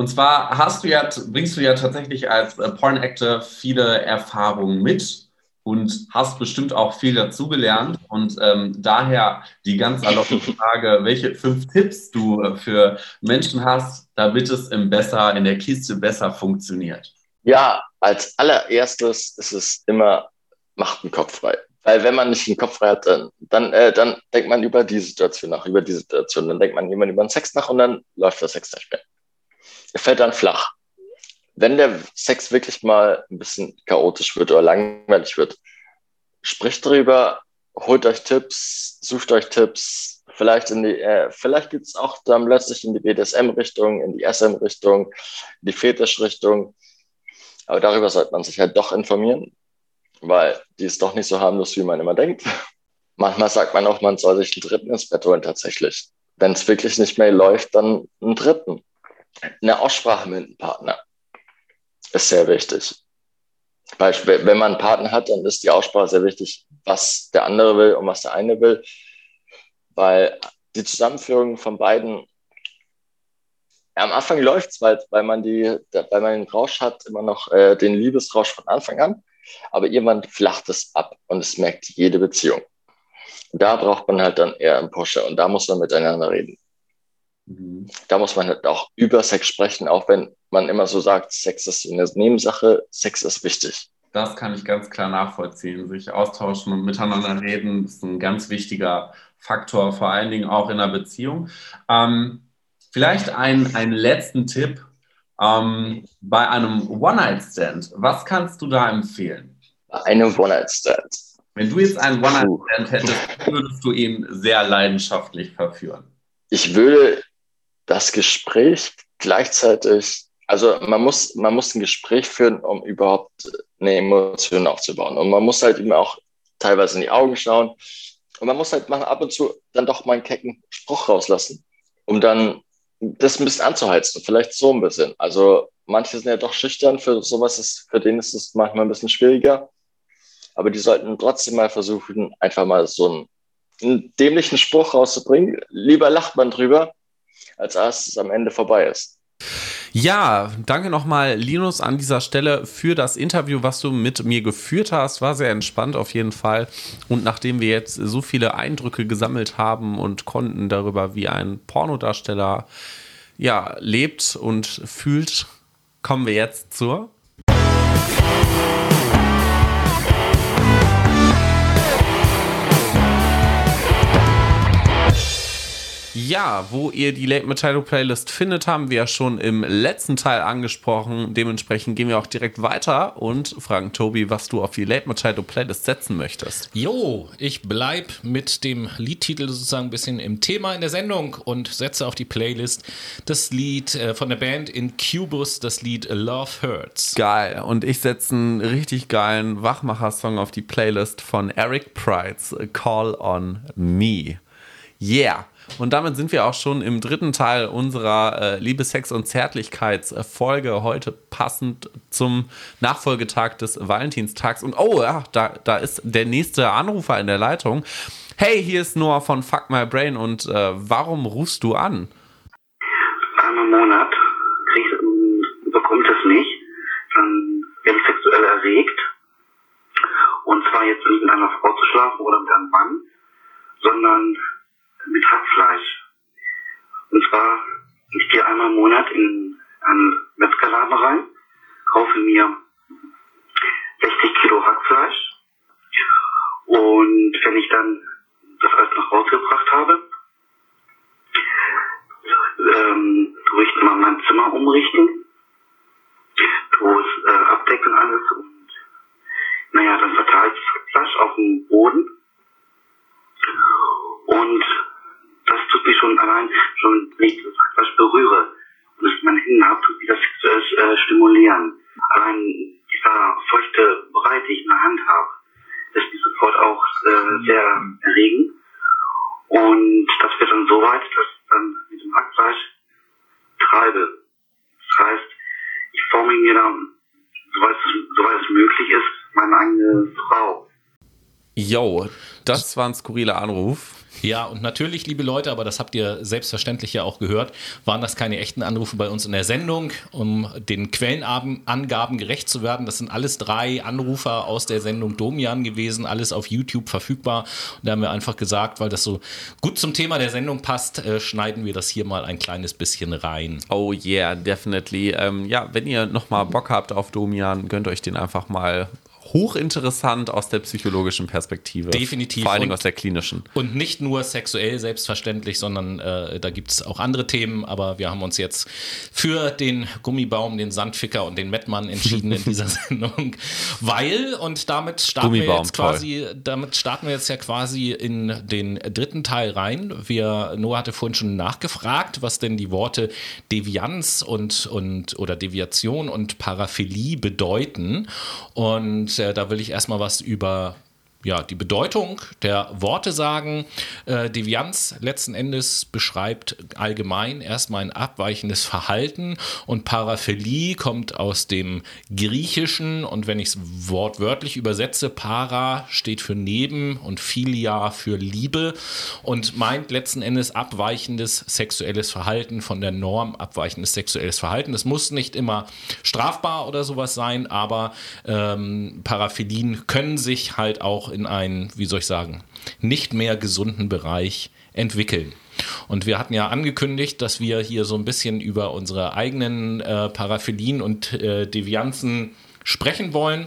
und zwar hast du ja, bringst du ja tatsächlich als äh, Porn Actor viele Erfahrungen mit und hast bestimmt auch viel dazugelernt. Und ähm, daher die ganz saloppe Frage, welche fünf Tipps du äh, für Menschen hast, damit es im besser, in der Kiste besser funktioniert. Ja, als allererstes ist es immer, macht den Kopf frei. Weil wenn man nicht den Kopf frei hat, dann, dann, äh, dann denkt man über die Situation nach, über die Situation. Dann denkt man jemand über den Sex nach und dann läuft der Sex nicht mehr. Fällt dann flach. Wenn der Sex wirklich mal ein bisschen chaotisch wird oder langweilig wird, spricht darüber, holt euch Tipps, sucht euch Tipps, vielleicht äh, vielleicht geht's auch dann plötzlich in die BDSM-Richtung, in die SM-Richtung, in die Fetisch-Richtung. Aber darüber sollte man sich halt doch informieren, weil die ist doch nicht so harmlos, wie man immer denkt. Manchmal sagt man auch, man soll sich einen dritten ins Bett holen, tatsächlich. Wenn es wirklich nicht mehr läuft, dann einen dritten. Eine Aussprache mit einem Partner ist sehr wichtig. Beispiel, wenn man einen Partner hat, dann ist die Aussprache sehr wichtig, was der andere will und was der eine will, weil die Zusammenführung von beiden am Anfang läuft es, weil, weil man die, weil man den Rausch hat, immer noch äh, den Liebesrausch von Anfang an aber irgendwann flacht es ab und es merkt jede Beziehung. Da braucht man halt dann eher einen Pusher und da muss man miteinander reden. Mhm. Da muss man halt auch über Sex sprechen, auch wenn man immer so sagt, Sex ist eine Nebensache, Sex ist wichtig. Das kann ich ganz klar nachvollziehen. Sich austauschen und miteinander reden ist ein ganz wichtiger Faktor, vor allen Dingen auch in einer Beziehung. Ähm, vielleicht ein, einen letzten Tipp, Ähm, bei einem One-Night-Stand, was kannst du da empfehlen? Bei einem One-Night-Stand. Wenn du jetzt einen One-Night-Stand hättest, würdest du ihn sehr leidenschaftlich verführen? Ich würde das Gespräch gleichzeitig, also man muss, man muss ein Gespräch führen, um überhaupt eine Emotion aufzubauen. Und man muss halt ihm auch teilweise in die Augen schauen. Und man muss halt mal ab und zu dann doch mal einen kecken Spruch rauslassen, um dann das ein bisschen anzuheizen. Vielleicht so ein bisschen. Also manche sind ja doch schüchtern, für sowas ist, für den ist es manchmal ein bisschen schwieriger. Aber die sollten trotzdem mal versuchen, einfach mal so einen, einen dämlichen Spruch rauszubringen. Lieber lacht man drüber, als dass es am Ende vorbei ist. Ja, danke nochmal, Linus, an dieser Stelle für das Interview, was du mit mir geführt hast. War sehr entspannt auf jeden Fall. Und nachdem wir jetzt so viele Eindrücke gesammelt haben und konnten darüber, wie ein Pornodarsteller ja, lebt und fühlt, kommen wir jetzt zur Ja, wo ihr die Late Machado Playlist findet, haben wir ja schon im letzten Teil angesprochen. Dementsprechend gehen wir auch direkt weiter und fragen Tobi, was du auf die Late Machado Playlist setzen möchtest. Jo, ich bleib mit dem Liedtitel sozusagen ein bisschen im Thema in der Sendung und setze auf die Playlist das Lied äh, von der Band Incubus, das Lied Love Hurts. Geil. Und ich setze einen richtig geilen Wachmacher-Song auf die Playlist von Eric Prides Call on Me. Yeah. Und damit sind wir auch schon im dritten Teil unserer äh, Liebe, Sex und Zärtlichkeitsfolge. Heute passend zum Nachfolgetag des Valentinstags. Und oh ja, da, da ist der nächste Anrufer in der Leitung. Hey, hier ist Noah von Fuck My Brain und äh, warum rufst du an? Einmal im Monat bekommt es nicht, dann werde ich sexuell erregt. Und zwar jetzt nicht mit einer Frau zu schlafen oder mit einem Mann, sondern mit Hackfleisch. Und zwar, ich gehe einmal im Monat in einen Metzgerladen rein, kaufe mir 60 Kilo Hackfleisch und wenn ich dann das alles nach Hause gebracht habe, ähm, tue ich mal mein Zimmer umrichten, tue es äh, abdecken alles und naja, dann verteile ich das Hackfleisch auf dem Boden und das tut mich schon allein, schon wenn ich Hackfleisch berühre und es in meinen Händen habe, tut mich das äh, stimulieren. Allein dieser feuchte Brei, den ich in der Hand habe, ist mich sofort auch äh, sehr erregend. Und das wird dann so weit, dass ich dann mit dem Hackfleisch treibe. Das heißt, ich forme mir dann, soweit es, soweit es möglich ist, meine eigene Frau. Yo, das war ein skurriler Anruf. Ja, und natürlich, liebe Leute, aber das habt ihr selbstverständlich ja auch gehört, waren das keine echten Anrufe bei uns in der Sendung, um den Quellenangaben gerecht zu werden. Das sind alles drei Anrufer aus der Sendung Domian gewesen, alles auf YouTube verfügbar. Und da haben wir einfach gesagt, weil das so gut zum Thema der Sendung passt, äh, schneiden wir das hier mal ein kleines bisschen rein. Oh yeah, definitely. Ähm, ja, wenn ihr nochmal Bock habt auf Domian, gönnt euch den einfach mal hochinteressant aus der psychologischen Perspektive. Definitiv. Vor allen Dingen aus der klinischen. Und nicht nur sexuell selbstverständlich, sondern äh, da gibt es auch andere Themen. Aber wir haben uns jetzt für den Gummibaum, den Sandficker und den Mettmann entschieden in dieser Sendung. Weil, und damit starten wir jetzt quasi, toll. damit starten wir jetzt ja quasi in den dritten Teil rein. Wir, Noah hatte vorhin schon nachgefragt, was denn die Worte Devianz und, und oder Deviation und Paraphilie bedeuten. Und äh, da will ich erstmal was über ja, die Bedeutung der Worte sagen. Äh, Devianz letzten Endes beschreibt allgemein erstmal ein abweichendes Verhalten und Paraphilie kommt aus dem Griechischen und wenn ich es wortwörtlich übersetze, para steht für neben und philia für Liebe und meint letzten Endes abweichendes sexuelles Verhalten von der Norm, abweichendes sexuelles Verhalten. Das muss nicht immer strafbar oder sowas sein, aber ähm, Paraphilien können sich halt auch in einen, wie soll ich sagen, nicht mehr gesunden Bereich entwickeln. Und wir hatten ja angekündigt, dass wir hier so ein bisschen über unsere eigenen äh, Paraphilien und äh, Devianzen sprechen wollen.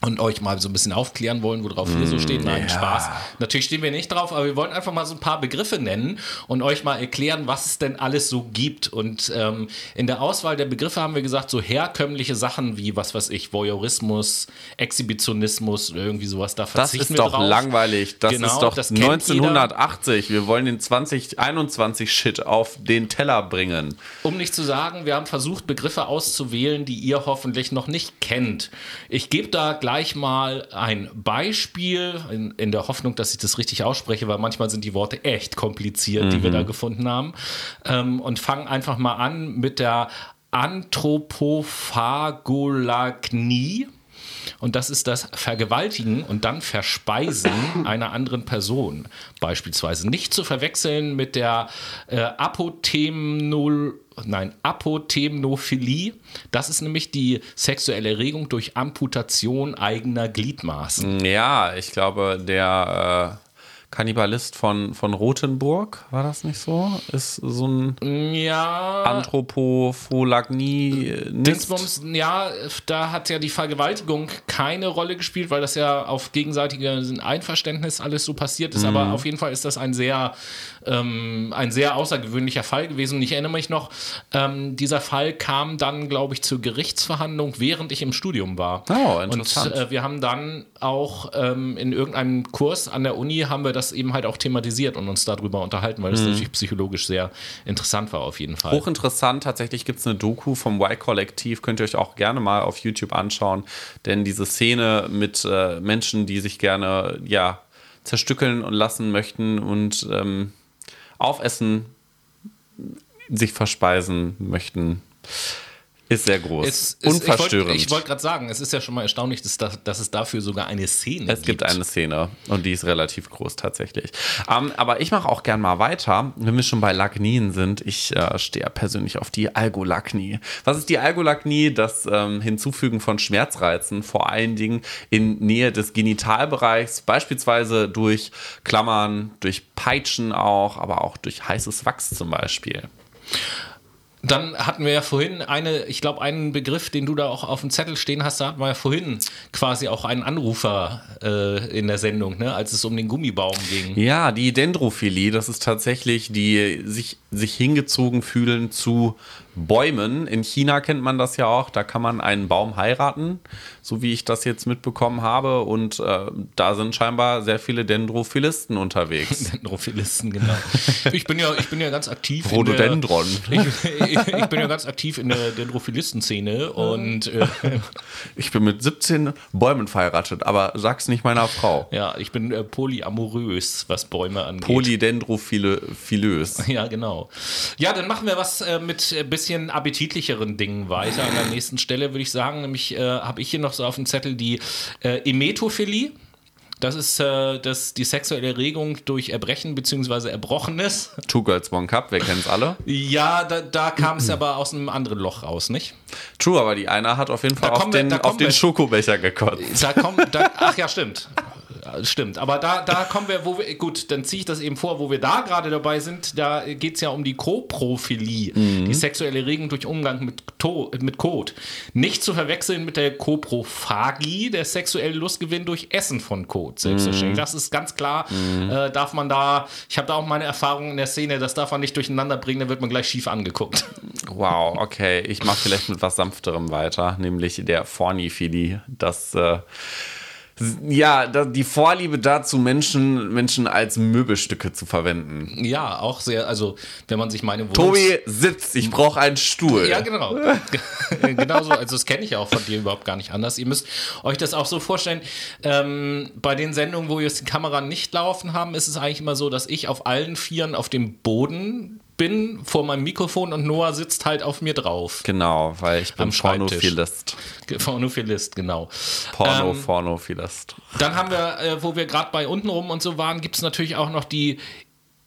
Und euch mal so ein bisschen aufklären wollen, worauf wir so stehen. Nein, ja. Spaß. Natürlich stehen wir nicht drauf, aber wir wollen einfach mal so ein paar Begriffe nennen und euch mal erklären, was es denn alles so gibt. Und ähm, in der Auswahl der Begriffe haben wir gesagt, so herkömmliche Sachen wie, was weiß ich, Voyeurismus, Exhibitionismus irgendwie sowas, da Das verzichten ist wir doch drauf. langweilig. Das Genau, ist doch das kennt 1980. Wir wollen den 2021 Shit auf den Teller bringen. Um nicht zu sagen, wir haben versucht, Begriffe auszuwählen, die ihr hoffentlich noch nicht kennt. Ich gebe da gleich mal ein Beispiel in, in der Hoffnung, dass ich das richtig ausspreche, weil manchmal sind die Worte echt kompliziert, die wir da gefunden haben. Ähm, und fangen einfach mal an mit der Anthropophagolagnie. Und das ist das Vergewaltigen und dann Verspeisen einer anderen Person. Beispielsweise nicht zu verwechseln mit der äh, Apothemnol, nein, Apothemnophilie. Das ist nämlich die sexuelle Erregung durch Amputation eigener Gliedmaßen. Ja, ich glaube, der äh, Kannibalist von, von Rothenburg, war das nicht so? Ist so ein Ja. Anthropophagnie. Dingsbums, ja, da hat ja die Vergewaltigung keine Rolle gespielt, weil das ja auf gegenseitigem Einverständnis alles so passiert ist. Aber auf jeden Fall ist das ein sehr, ähm, ein sehr außergewöhnlicher Fall gewesen. Und ich erinnere mich noch, ähm, dieser Fall kam dann, glaube ich, zur Gerichtsverhandlung, während ich im Studium war. Oh, interessant. Und äh, wir haben dann auch ähm, in irgendeinem Kurs an der Uni haben wir das eben halt auch thematisiert und uns darüber unterhalten, weil das natürlich psychologisch sehr interessant war auf jeden Fall. Hochinteressant, tatsächlich gibt es eine Doku vom Y-Kollektiv, könnt ihr euch auch gerne mal auf YouTube anschauen, denn diese Szene mit äh, Menschen, die sich gerne, ja, zerstückeln und lassen möchten und ähm, aufessen, sich verspeisen möchten, ist sehr groß. Es, es, Unverstörend. Ich wollte wollt gerade sagen, es ist ja schon mal erstaunlich, dass, da, dass es dafür sogar eine Szene Es gibt gibt. eine Szene und die ist relativ groß tatsächlich. Ähm, aber ich mache auch gern mal weiter, wenn wir schon bei Lagnien sind. Ich äh, stehe ja persönlich auf die Algolagnie. Was ist die Algolagnie? Das ähm, Hinzufügen von Schmerzreizen, vor allen Dingen in Nähe des Genitalbereichs, beispielsweise durch Klammern, durch Peitschen auch, aber auch durch heißes Wachs zum Beispiel. Dann hatten wir ja vorhin eine, ich glaube, einen Begriff, den du da auch auf dem Zettel stehen hast, da hatten wir ja vorhin quasi auch einen Anrufer äh, in der Sendung, ne, als es um den Gummibaum ging. Ja, die Dendrophilie, das ist tatsächlich die sich, sich hingezogen fühlen zu Bäumen. In China kennt man das ja auch, da kann man einen Baum heiraten, so wie ich das jetzt mitbekommen habe. Und äh, da sind scheinbar sehr viele Dendrophilisten unterwegs. Dendrophilisten, genau. Ich bin ja, ich bin ja ganz aktiv. in der- Rhododendron. Ich, ich, ich bin ja ganz aktiv in der Dendrophilistenszene und äh, Ich bin mit 17 Bäumen verheiratet, aber sag's nicht meiner Frau. ja, ich bin äh, polyamorös, was Bäume angeht. Polydendrophilös. Ja, genau. Ja, dann machen wir was äh, mit ein bisschen appetitlicheren Dingen weiter. An der nächsten Stelle würde ich sagen, nämlich äh, habe ich hier noch so auf dem Zettel die äh, Emetophilie. Das ist äh, das, die sexuelle Erregung durch Erbrechen bzw. Erbrochenes. Two Girls One Cup, wir kennen's alle. Ja, da, da kam es aber aus einem anderen Loch raus, nicht? True, aber die eine hat auf jeden Fall auf wir- den, auf den Schokobecher gekotzt. Da kommt, da, ach ja, stimmt. Stimmt, aber da, da kommen wir, wo wir, gut, dann ziehe ich das eben vor, wo wir da gerade dabei sind, da geht es ja um die Koprophilie, die sexuelle Erregung durch Umgang mit, to mit Kot. Nicht zu verwechseln mit der Koprophagie, der sexuelle Lustgewinn durch Essen von Kot, selbstverständlich. Das ist ganz klar, äh, darf man da, ich habe da auch meine Erfahrungen in der Szene, das darf man nicht durcheinander bringen, da wird man gleich schief angeguckt. Wow, okay. Ich mache vielleicht mit was Sanfterem weiter, nämlich der Forniphilie. Das, äh, ja, die Vorliebe dazu, Menschen, Menschen als Möbelstücke zu verwenden. Ja, auch sehr, also wenn man sich meine Wohnungs- Tobi sitzt, ich brauche einen Stuhl. Ja, genau. genau so. Also, das kenne ich auch von dir überhaupt gar nicht anders. Ihr müsst euch das auch so vorstellen. Ähm, bei den Sendungen, wo wir jetzt die Kamera nicht laufen haben, ist es eigentlich immer so, dass ich auf allen Vieren auf dem Boden bin, vor meinem Mikrofon und Noah sitzt halt auf mir drauf. Genau, weil ich bin. Pornophilist. Pornophilist, genau. Porno, Ähm, Pornophilist. Dann haben wir, äh, wo wir gerade bei untenrum und so waren, gibt es natürlich auch noch die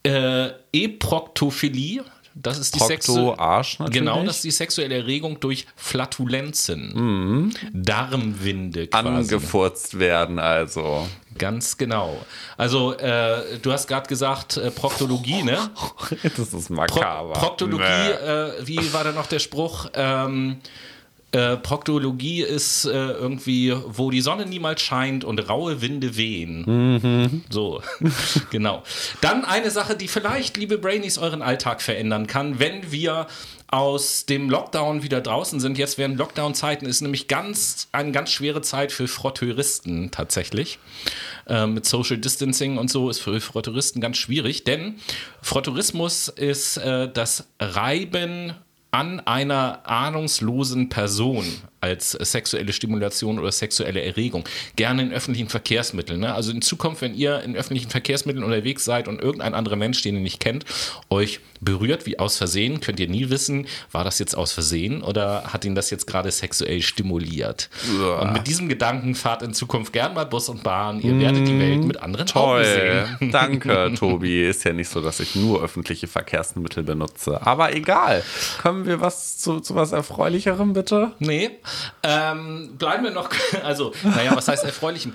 äh, Eproktophilie. Das ist die Procto, Sexu Arsch natürlich. Genau, das ist die sexuelle Erregung durch Flatulenzen. Darmwinde quasi. Angefurzt werden, also. Ganz genau. Also, äh, du hast gerade gesagt, äh, Proktologie, ne? Das ist Pro makaber. Proktologie, Nee. äh, wie war da noch der Spruch? Ähm, Äh, Proktologie ist äh, irgendwie, wo die Sonne niemals scheint und raue Winde wehen. Mhm. So, genau. Dann eine Sache, die vielleicht, liebe Brainies, euren Alltag verändern kann, wenn wir aus dem Lockdown wieder draußen sind. Jetzt während Lockdown-Zeiten ist nämlich ganz eine ganz schwere Zeit für Frotteuristen tatsächlich. Äh, mit Social Distancing und so ist für Frotteuristen ganz schwierig, denn Frotteurismus ist äh, das Reiben an einer ahnungslosen Person als sexuelle Stimulation oder sexuelle Erregung. Gerne in öffentlichen Verkehrsmitteln. Ne? Also in Zukunft, wenn ihr in öffentlichen Verkehrsmitteln unterwegs seid und irgendein anderer Mensch, den ihr nicht kennt, euch berührt wie aus Versehen, könnt ihr nie wissen, war das jetzt aus Versehen oder hat ihn das jetzt gerade sexuell stimuliert. Uah. Und mit diesem Gedanken fahrt in Zukunft gern mal Bus und Bahn. Ihr werdet die Welt mit anderen Augen Toll. sehen. Danke, Tobi. Ist ja nicht so, dass ich nur öffentliche Verkehrsmittel benutze. Aber egal. Kommen wir was zu, zu was Erfreulicherem, bitte? Nee. Ähm, bleiben wir noch, also, naja, was heißt erfreulichem?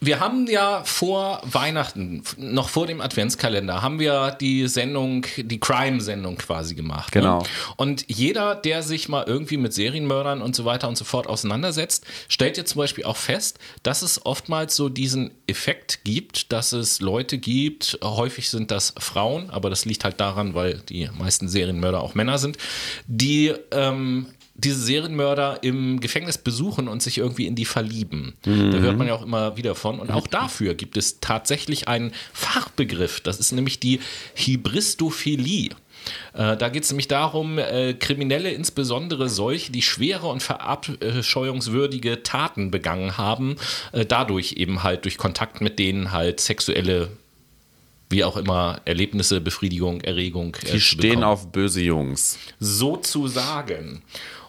Wir haben ja vor Weihnachten, noch vor dem Adventskalender, haben wir die Sendung, die Crime-Sendung quasi gemacht. Genau. Ne? Und jeder, der sich mal irgendwie mit Serienmördern und so weiter und so fort auseinandersetzt, stellt jetzt zum Beispiel auch fest, dass es oftmals so diesen Effekt gibt, dass es Leute gibt, häufig sind das Frauen, aber das liegt halt daran, weil die meisten Serienmörder auch Männer sind, die ähm, diese Serienmörder im Gefängnis besuchen und sich irgendwie in die verlieben. Da hört man ja auch immer wieder von. Und auch dafür gibt es tatsächlich einen Fachbegriff. Das ist nämlich die Hybristophilie. Äh, Da geht es nämlich darum, äh, Kriminelle, insbesondere solche, die schwere und verabscheuungswürdige Taten begangen haben, äh, dadurch eben halt durch Kontakt mit denen halt sexuelle, wie auch immer, Erlebnisse, Befriedigung, Erregung. Die stehen auf böse Jungs. sozusagen.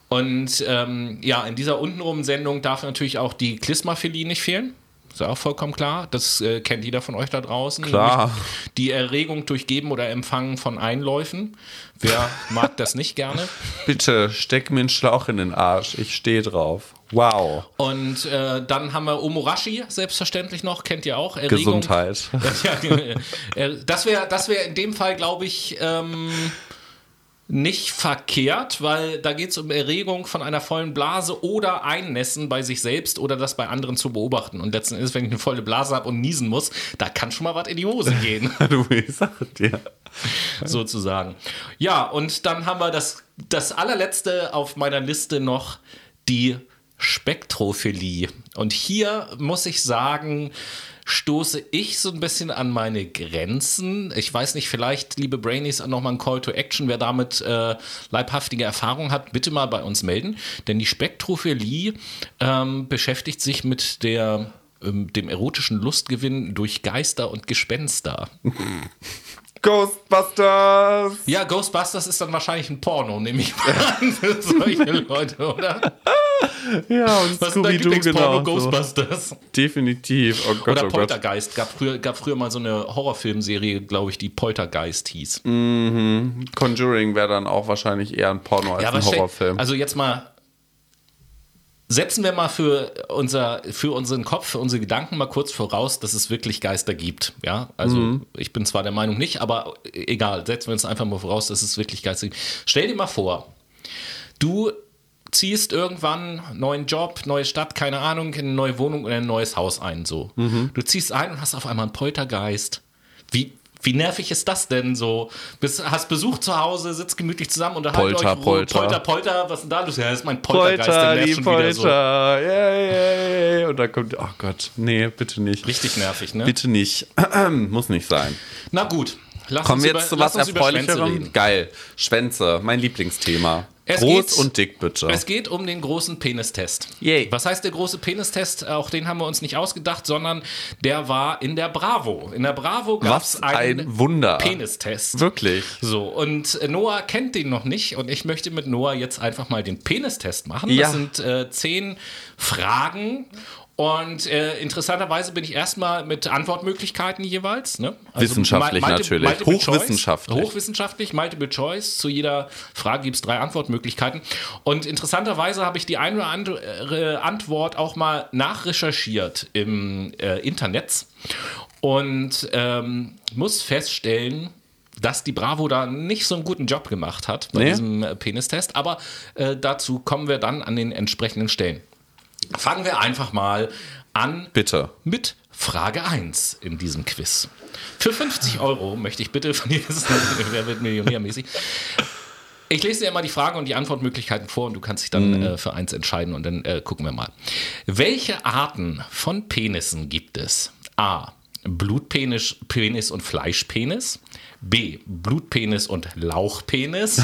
Und ähm, ja, in dieser untenrum Sendung darf natürlich auch die Klismaphilie nicht fehlen. Ist ja auch vollkommen klar. Das äh, kennt jeder von euch da draußen. Klar. Die Erregung durch Geben oder Empfangen von Einläufen. Wer mag das nicht gerne? Bitte steck mir einen Schlauch in den Arsch. Ich stehe drauf. Wow. Und äh, dann haben wir Omorashi, selbstverständlich noch, kennt ihr auch. Erregung. Gesundheit. Ja, äh, das wäre das wär in dem Fall, glaube ich, ähm, nicht verkehrt, weil da geht es um Erregung von einer vollen Blase oder Einnässen bei sich selbst oder das bei anderen zu beobachten. Und letzten Endes, wenn ich eine volle Blase habe und niesen muss, da kann schon mal was in die Hose gehen, du, sag dir. sozusagen. Ja, und dann haben wir das, das allerletzte auf meiner Liste noch, die Spektrophilie. Und hier muss ich sagen, stoße ich so ein bisschen an meine Grenzen. Ich weiß nicht, vielleicht, liebe Brainies, nochmal ein Call to Action. Wer damit äh, leibhaftige Erfahrung hat, bitte mal bei uns melden. Denn die Spektrophilie ähm, beschäftigt sich mit der, ähm, dem erotischen Lustgewinn durch Geister und Gespenster. Ghostbusters! Ja, Ghostbusters ist dann wahrscheinlich ein Porno, nehme ich an, für solche Leute, oder? Ja, und Was Scooby-Doo Lieblingsporno? genau. So. Ghostbusters. Definitiv. Oh Gott, Oder oh Gott. Poltergeist. Gab früher, gab früher mal so eine Horrorfilmserie, glaube ich, die Poltergeist hieß. Conjuring wäre dann auch wahrscheinlich eher ein Porno als Ja, ein aber stell- Horrorfilm. Also jetzt mal. Setzen wir mal für, unser, für unseren Kopf, für unsere Gedanken mal kurz voraus, dass es wirklich Geister gibt. Ja, also Mhm. ich bin zwar der Meinung nicht, aber egal, setzen wir uns einfach mal voraus, dass es wirklich Geister gibt. Stell dir mal vor, du ziehst irgendwann einen neuen Job, neue Stadt, keine Ahnung, in eine neue Wohnung oder ein neues Haus ein. So. Mhm. Du ziehst ein und hast auf einmal einen Poltergeist. Wie, wie nervig ist das denn so? Bist, hast Besuch zu Hause, sitzt gemütlich zusammen und Polter, euch Polter. Polter, Polter, was ist denn da los? Ja, das ist mein Poltergeist, der Polter, nervt die schon wieder Polter. so. Yeah, yeah, yeah. Und dann kommt, oh Gott, nee, bitte nicht. Richtig nervig, ne? Bitte nicht. Muss nicht sein. Na gut, lass Kommen wir über, jetzt zu lass was über Erfreulicherem? Geil. Schwänze, mein Lieblingsthema. Es Groß geht- und dick, bitte. Es geht um den großen Penistest. Yay. Was heißt der große Penistest? Auch den haben wir uns nicht ausgedacht, sondern der war in der Bravo. In der Bravo gab es ein einen Wunder. Penistest. Wirklich. So, und Noah kennt den noch nicht und ich möchte mit Noah jetzt einfach mal den Penistest machen. Ja. Das sind äh, zehn Fragen. Und äh, interessanterweise bin ich erstmal mit Antwortmöglichkeiten jeweils. Ne? Wissenschaftlich Multi- natürlich. Multiple Hochwissenschaftlich. Choice, hochwissenschaftlich, Multiple Choice. Zu jeder Frage gibt es drei Antwortmöglichkeiten. Und interessanterweise habe ich die eine oder andere Antwort auch mal nachrecherchiert im äh, Internet und ähm, muss feststellen, dass die Bravo da nicht so einen guten Job gemacht hat bei Nee? diesem Penistest, aber äh, dazu kommen wir dann an den entsprechenden Stellen. Fangen wir einfach mal an Bitte. mit Frage 1 in diesem Quiz. Für 50 Euro möchte ich bitte von dir wissen, wer wird millionärmäßig. Ich lese dir immer die Fragen und die Antwortmöglichkeiten vor und du kannst dich dann äh, für eins entscheiden und dann äh, gucken wir mal. Welche Arten von Penissen gibt es? A. Blutpenis Penis und Fleischpenis. B. Blutpenis und Lauchpenis.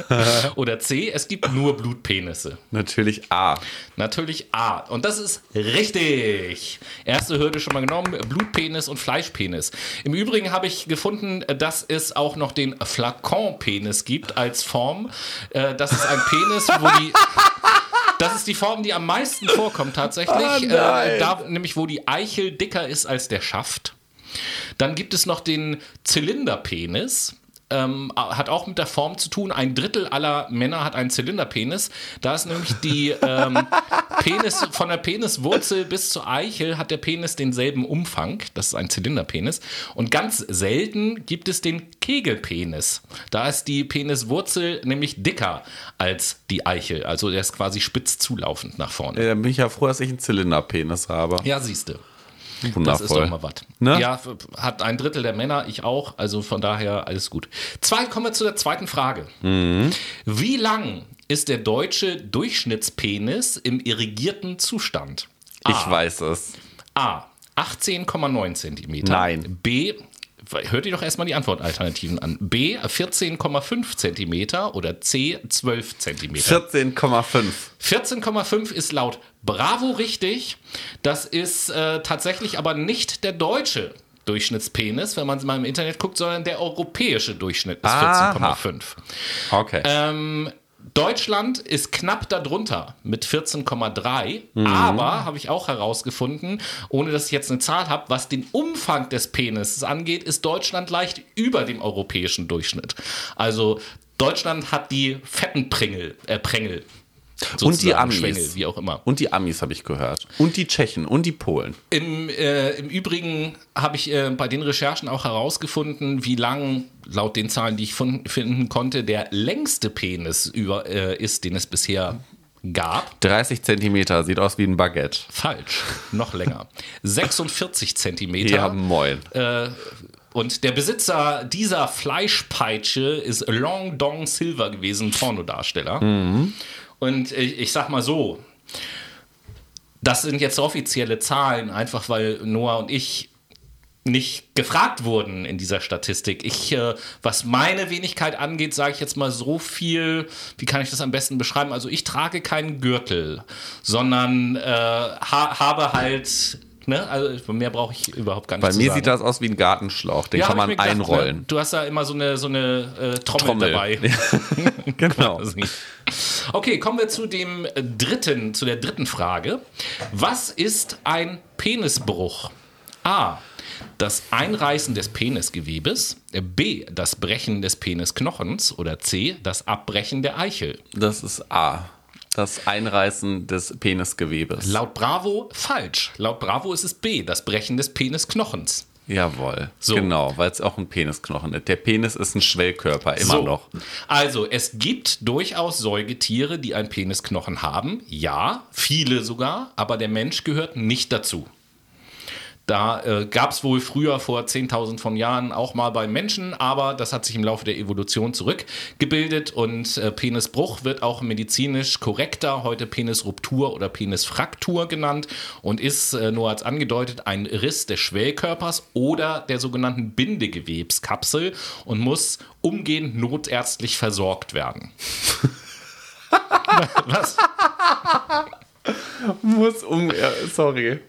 Oder C. Es gibt nur Blutpenisse. Natürlich A. Natürlich A. Und das ist richtig. Erste Hürde schon mal genommen. Blutpenis und Fleischpenis. Im Übrigen habe ich gefunden, dass es auch noch den Flakon-Penis gibt als Form. Äh, Das ist ein Penis, wo die. Das ist die Form, die am meisten vorkommt tatsächlich. Oh äh, da, nämlich wo die Eichel dicker ist als der Schaft. Dann gibt es noch den Zylinderpenis. Ähm, hat auch mit der Form zu tun. Ein Drittel aller Männer hat einen Zylinderpenis. Da ist nämlich die ähm, Penis, von der Peniswurzel bis zur Eichel hat der Penis denselben Umfang. Das ist ein Zylinderpenis. Und ganz selten gibt es den Kegelpenis. Da ist die Peniswurzel nämlich dicker als die Eichel. Also der ist quasi spitz zulaufend nach vorne. Da bin ich ja froh, dass ich einen Zylinderpenis habe. Ja, siehst du. Das Wundervoll. ist doch mal was. Ne? Ja, hat ein Drittel der Männer, ich auch. Also von daher alles gut. Zwei, kommen wir zu der zweiten Frage. Mhm. Wie lang ist der deutsche Durchschnittspenis im irrigierten Zustand? Ich A. weiß es. A. 18,9 Zentimeter. Nein. B. Hört ihr doch erstmal die Antwortalternativen an. B. 14,5 Zentimeter oder C. 12 Zentimeter. 14,5. 14,5 ist laut Bravo richtig. Das ist äh, tatsächlich aber nicht der deutsche Durchschnittspenis, wenn man mal im Internet guckt, sondern der europäische Durchschnitt ist Aha. 14,5. Okay. Ähm, Deutschland ist knapp darunter mit 14,3, aber habe ich auch herausgefunden, ohne dass ich jetzt eine Zahl habe, was den Umfang des Penises angeht, ist Deutschland leicht über dem europäischen Durchschnitt. Also Deutschland hat die fetten Pringel, äh, Prängel. Und die Amis. Schwengel, wie auch immer. Und die Amis habe ich gehört. Und die Tschechen und die Polen. Im, äh, Im Übrigen habe ich äh, bei den Recherchen auch herausgefunden, wie lang, laut den Zahlen, die ich fun- finden konnte, der längste Penis über, äh, ist, den es bisher gab. 30 Zentimeter, sieht aus wie ein Baguette. Falsch, noch länger. 46 Zentimeter. Ja, moin. Äh, und der Besitzer dieser Fleischpeitsche ist Long Dong Silver gewesen, Pornodarsteller. Und ich, ich sag mal so, das sind jetzt offizielle Zahlen, einfach weil Noah und ich nicht gefragt wurden in dieser Statistik. Ich, äh, was meine Wenigkeit angeht, sage ich jetzt mal so viel, wie kann ich das am besten beschreiben? Also ich trage keinen Gürtel, sondern äh, ha habe halt, ne, also mehr brauche ich überhaupt gar nicht Bei mir sagen. sieht das aus wie ein Gartenschlauch. Den Ja, kann man gedacht, einrollen. Ne? Du hast da immer so eine, so eine äh, Trommel, Trommel. dabei. genau. Okay, kommen wir zu dem dritten, zu der dritten Frage. Was ist ein Penisbruch? A. Das Einreißen des Penisgewebes. B. Das Brechen des Penisknochens. Oder C. Das Abbrechen der Eichel. Das ist A. Das Einreißen des Penisgewebes. Laut Bravo falsch. Laut Bravo ist es B. Das Brechen des Penisknochens. Jawohl. So. Genau, weil es auch ein Penisknochen ist. Der Penis ist ein Schwellkörper, immer So. noch. Also, es gibt durchaus Säugetiere, die einen Penisknochen haben. Ja, viele sogar, aber der Mensch gehört nicht dazu. Da äh, gab es wohl früher vor 10.000 von Jahren auch mal bei Menschen, aber das hat sich im Laufe der Evolution zurückgebildet und äh, Penisbruch wird auch medizinisch korrekter, heute Penisruptur oder Penisfraktur genannt und ist äh, nur als angedeutet ein Riss des Schwellkörpers oder der sogenannten Bindegewebskapsel und muss umgehend notärztlich versorgt werden. Was? Muss um. Sorry.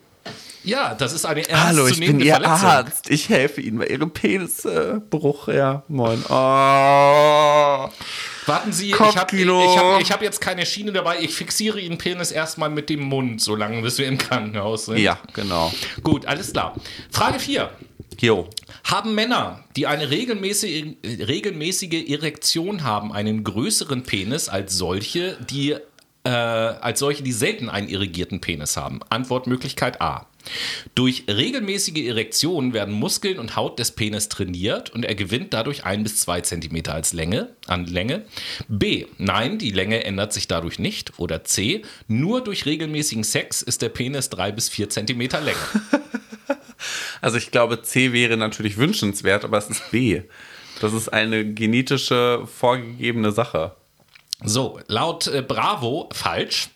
Ja, das ist eine Hallo, ich bin ernstzunehmende Ihr Verletzung. Arzt. Ich helfe Ihnen bei Ihrem Penisbruch. ja, moin. Oh. Warten Sie, ich habe Kopfkino. ich hab, ich hab jetzt keine Schiene dabei. Ich fixiere Ihren Penis erstmal mit dem Mund, solange bis wir im Krankenhaus sind. Ja, genau. Gut, alles klar. Frage 4. Jo. Haben Männer, die eine regelmäßige, regelmäßige Erektion haben, einen größeren Penis als solche, die äh, als solche, die selten einen irrigierten Penis haben? Antwortmöglichkeit A. Durch regelmäßige Erektion werden Muskeln und Haut des Penis trainiert und er gewinnt dadurch ein bis zwei Zentimeter als Länge, an Länge. B. Nein, die Länge ändert sich dadurch nicht. Oder C. Nur durch regelmäßigen Sex ist der Penis drei bis vier Zentimeter länger. Also ich glaube, C wäre natürlich wünschenswert, aber es ist B. Das ist eine genetische vorgegebene Sache. So, laut äh, Bravo falsch,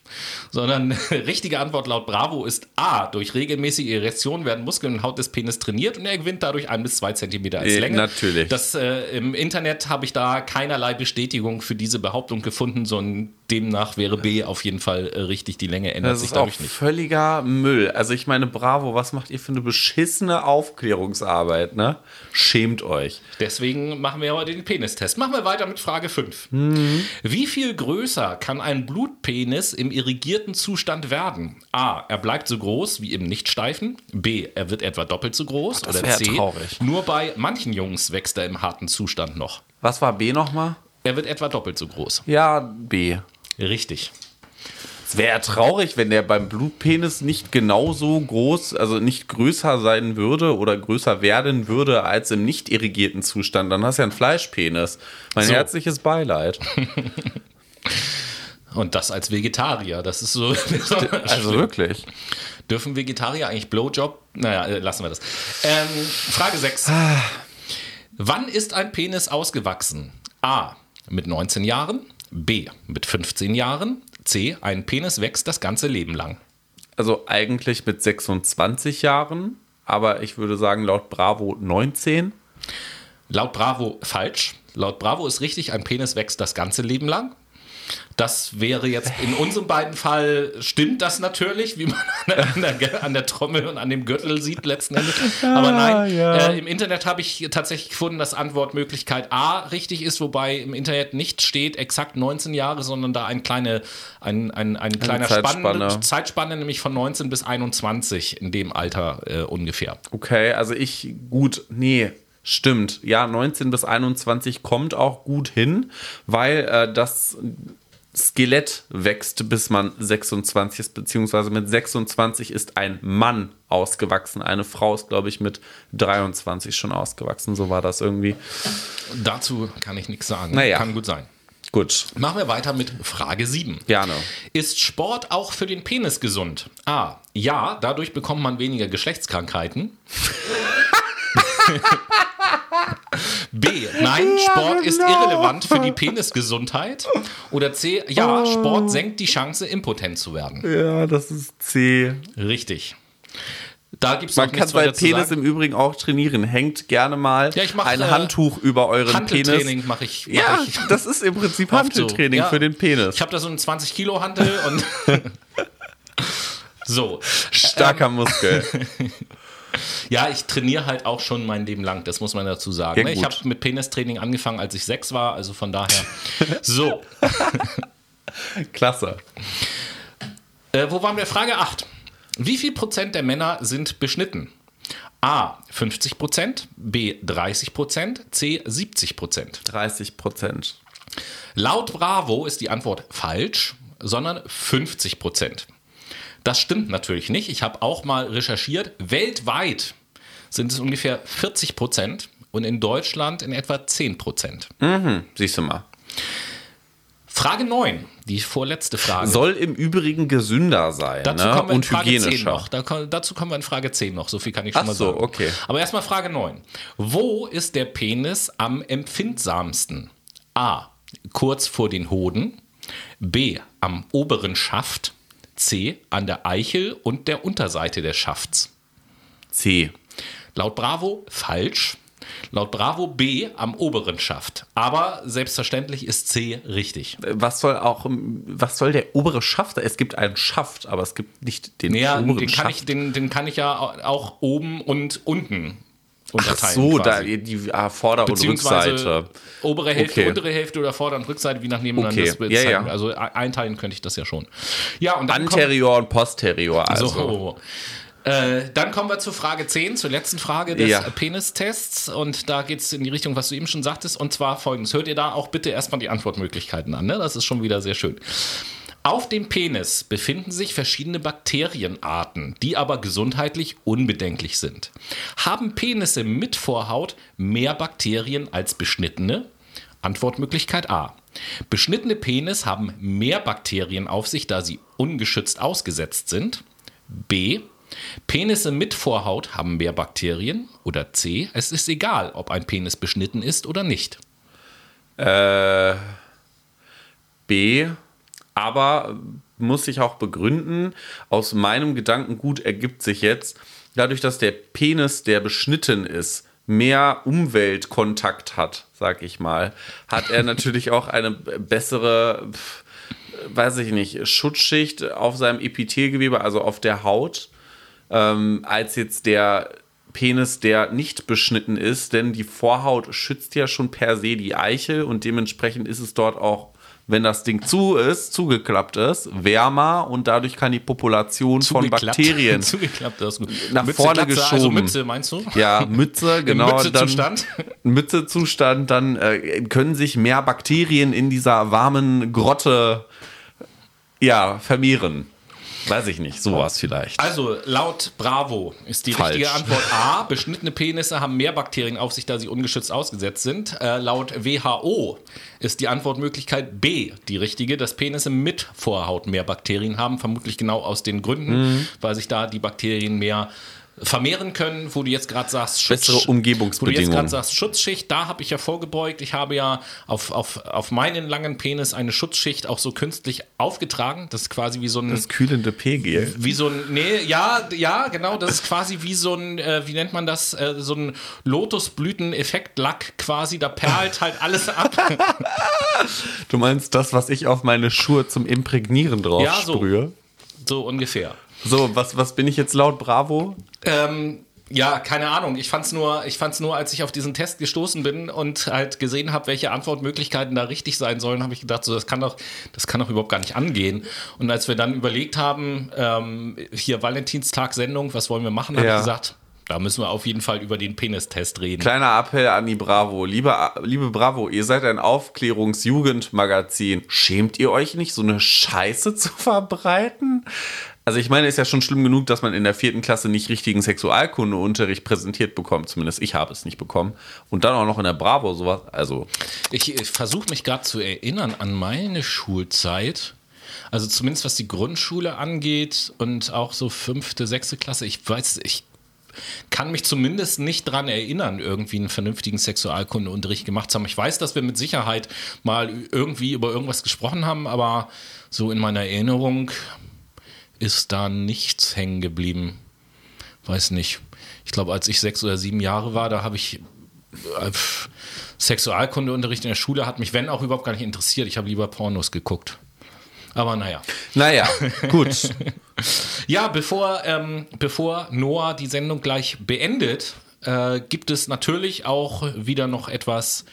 sondern richtige Antwort laut Bravo ist A. Durch regelmäßige Erektion werden Muskeln und Haut des Penis trainiert und er gewinnt dadurch ein bis zwei Zentimeter als Äh, Länge. natürlich. Das, äh, Im Internet habe ich da keinerlei Bestätigung für diese Behauptung gefunden, sondern demnach wäre B auf jeden Fall äh, richtig. Die Länge ändert Das sich dadurch nicht. völliger Müll. Also ich meine, bravo, was macht ihr für eine beschissene Aufklärungsarbeit, ne? Schämt euch. Deswegen machen wir heute den Penistest. Machen wir weiter mit Frage 5. Wie viel größer kann ein Blutpenis im irrigierten Zustand werden? A. Er bleibt so groß wie im Nichtsteifen. B. Er wird etwa doppelt so groß. das Oder C. traurig. Nur bei manchen Jungs wächst er im harten Zustand noch. Was war B nochmal? Er wird etwa doppelt so groß. Ja, B. Richtig. Es wäre traurig, wenn der beim Blutpenis nicht genauso groß, also nicht größer sein würde oder größer werden würde als im nicht irrigierten Zustand. Dann hast du ja einen Fleischpenis. Mein So. herzliches Beileid. Und das als Vegetarier. Das ist so. Also wirklich. Dürfen Vegetarier eigentlich Blowjob? Naja, äh, lassen wir das. Ähm, Frage 6. Wann ist ein Penis ausgewachsen? A. Mit 19 Jahren. B. Mit 15 Jahren. C. Ein Penis wächst das ganze Leben lang. Also eigentlich mit 26 Jahren, aber ich würde sagen, laut Bravo 19. Laut Bravo falsch. Laut Bravo ist richtig, ein Penis wächst das ganze Leben lang. Das wäre jetzt in unserem beiden Fall, stimmt das natürlich, wie man an der, an der Trommel und an dem Gürtel sieht letzten Endes. Aber nein, ja. äh, im Internet habe ich tatsächlich gefunden, dass Antwortmöglichkeit A richtig ist, wobei im Internet nicht steht exakt 19 Jahre, sondern da ein, kleine, ein, ein, ein kleiner Zeitspanne. Spann, Zeitspanne, nämlich von 19 bis 21 in dem Alter äh, ungefähr. Okay, also ich, gut, nee, stimmt. Ja, 19 bis 21 kommt auch gut hin, weil äh, das Skelett wächst, bis man 26 ist, beziehungsweise mit 26 ist ein Mann ausgewachsen. Eine Frau ist, glaube ich, mit 23 schon ausgewachsen. So war das irgendwie. Dazu kann ich nichts sagen. Naja. Kann gut sein. Gut, Machen wir weiter mit Frage 7. gerne. Ist Sport auch für den Penis gesund? A. Ja, dadurch bekommt man weniger Geschlechtskrankheiten. B. Nein, Sport ist irrelevant für die Penisgesundheit. Oder C. Ja, Sport senkt die Chance, impotent zu werden. Ja, das ist C. Richtig. Da gibt es Man kann seinen Penis im Übrigen auch trainieren. Hängt gerne mal Ja, ich mach, ein äh, Handtuch über euren Handeltraining Penis. mache ich. Mach Ja, ich. das ist im Prinzip Oft so. Handeltraining Ja. für den Penis. Ich habe da so einen 20 Kilo Hantel und so. Starker Ähm. Muskel. Ja, ich trainiere halt auch schon mein Leben lang, das muss man dazu sagen. Ja, ne? ich habe mit Penistraining angefangen, als ich sechs war, also von daher. so, Klasse. äh, wo waren wir? Frage 8. Wie viel Prozent der Männer sind beschnitten? A. 50 Prozent, B. 30 Prozent, C. 70 Prozent. 30 Prozent. Laut Bravo ist die Antwort falsch, sondern 50 Prozent. Das stimmt natürlich nicht. Ich habe auch mal recherchiert. Weltweit sind es ungefähr 40 Prozent und in Deutschland in etwa 10 Prozent. Siehst du mal. Frage 9, die vorletzte Frage. Soll im Übrigen gesünder sein dazu ne? kommen wir in und Frage 10 hygienischer. noch. Da, dazu kommen wir in Frage 10 noch. So viel kann ich schon Ach mal so, sagen. okay. Aber erstmal Frage 9. Wo ist der Penis am empfindsamsten? A. Kurz vor den Hoden. B. Am oberen Schaft. C. An der Eichel und der Unterseite des Schafts. C. Laut Bravo falsch. Laut Bravo B am oberen Schaft. Aber selbstverständlich ist C richtig. Was soll auch, was soll der obere Schaft? Es gibt einen Schaft, aber es gibt nicht den Naja, oberen den Schaft. ich, den, den kann ich ja auch oben und unten Ach unterteilen. so, da, quasi. die ah, Vorder- und Rückseite. obere Hälfte, Okay. untere Hälfte oder Vorder- und Rückseite, wie nachdem man Okay. das Ja, bezeichnet. ja. Also e- einteilen könnte ich das ja schon. Ja, und dann kommt, Anterior und Posterior. Also. so. Äh, dann kommen wir zu Frage 10, zur letzten Frage des Ja. Penistests. Und da geht es in die Richtung, was du eben schon sagtest. Und zwar folgendes. Hört ihr da auch bitte erstmal die Antwortmöglichkeiten an. Ne? Das ist schon wieder sehr schön. Auf dem Penis befinden sich verschiedene Bakterienarten, die aber gesundheitlich unbedenklich sind. Haben Penisse mit Vorhaut mehr Bakterien als beschnittene? Antwortmöglichkeit A. Beschnittene Penis haben mehr Bakterien auf sich, da sie ungeschützt ausgesetzt sind. B. Penisse mit Vorhaut haben mehr Bakterien. Oder C. Es ist egal, ob ein Penis beschnitten ist oder nicht. Äh, B. Aber muss ich auch begründen, aus meinem Gedankengut ergibt sich jetzt, dadurch, dass der Penis, der beschnitten ist, mehr Umweltkontakt hat, sag ich mal, hat er natürlich auch eine bessere, weiß ich nicht, Schutzschicht auf seinem Epithelgewebe, also auf der Haut, ähm, als jetzt der Penis, der nicht beschnitten ist, denn die Vorhaut schützt ja schon per se die Eichel und dementsprechend ist es dort auch wenn das Ding zu ist, zugeklappt ist, wärmer und dadurch kann die Population von Bakterien Zugeklappt, das gut. nach Mütze, vorne Glatze, geschoben. Also Mütze, meinst du? Ja, Mütze, genau. Mützezustand? Dann, Mützezustand, dann äh, können sich mehr Bakterien in dieser warmen Grotte ja, vermehren. Weiß ich nicht, sowas vielleicht. Also laut Bravo ist die Falsch. richtige Antwort A. Beschnittene Penisse haben mehr Bakterien auf sich, da sie ungeschützt ausgesetzt sind. Äh, laut WHO ist die Antwortmöglichkeit B die richtige, dass Penisse mit Vorhaut mehr Bakterien haben. Vermutlich genau aus den Gründen, Mhm. weil sich da die Bakterien mehr vermehren können, wo du jetzt gerade sagst, Bessere Wo du jetzt Umgebungsbedingungen. gerade sagst, Schutzschicht, da habe ich ja vorgebeugt. Ich habe ja auf, auf, auf meinen langen Penis eine Schutzschicht auch so künstlich aufgetragen. Das ist quasi wie so ein Das kühlende P-Gel. wie so ein, nee, ja, ja, genau, das ist quasi wie so ein, äh, wie nennt man das, äh, so ein Lotusblüten-Effekt-Lack quasi, da perlt halt alles ab. Du meinst das, was ich auf meine Schuhe zum Imprägnieren drauf Ja, so. sprühe? so ungefähr. So, was, was bin ich jetzt laut Bravo? Ähm, ja, keine Ahnung. Ich fand's nur, ich fand's nur, als ich auf diesen Test gestoßen bin und halt gesehen habe, welche Antwortmöglichkeiten da richtig sein sollen, habe ich gedacht, so das kann doch, das kann doch überhaupt gar nicht angehen. Und als wir dann überlegt haben, ähm, hier Valentinstag-Sendung, was wollen wir machen, habe Ja. ich gesagt, da müssen wir auf jeden Fall über den Penistest reden. Kleiner Appell an die Bravo. Liebe, liebe Bravo, ihr seid ein Aufklärungsjugendmagazin. Schämt ihr euch nicht, so eine Scheiße zu verbreiten? Also ich meine, ist ja schon schlimm genug, dass man in der vierten Klasse nicht richtigen Sexualkundeunterricht präsentiert bekommt. Zumindest ich habe es nicht bekommen. Und dann auch noch in der Bravo sowas. Also Ich, ich versuche mich gerade zu erinnern an meine Schulzeit. Also zumindest was die Grundschule angeht und auch so fünfte, sechste Klasse. Ich weiß, ich kann mich zumindest nicht dran erinnern, irgendwie einen vernünftigen Sexualkundeunterricht gemacht zu haben. Ich weiß, dass wir mit Sicherheit mal irgendwie über irgendwas gesprochen haben, aber so in meiner Erinnerung ist da nichts hängen geblieben. Weiß nicht. Ich glaube, als ich sechs oder sieben Jahre war, da habe ich äh, Sexualkundeunterricht in der Schule hat mich, wenn auch überhaupt gar nicht interessiert. Ich habe lieber Pornos geguckt. Aber naja. Naja, gut. Ja, bevor, ähm, bevor Noah die Sendung gleich beendet, äh, gibt es natürlich auch wieder noch etwas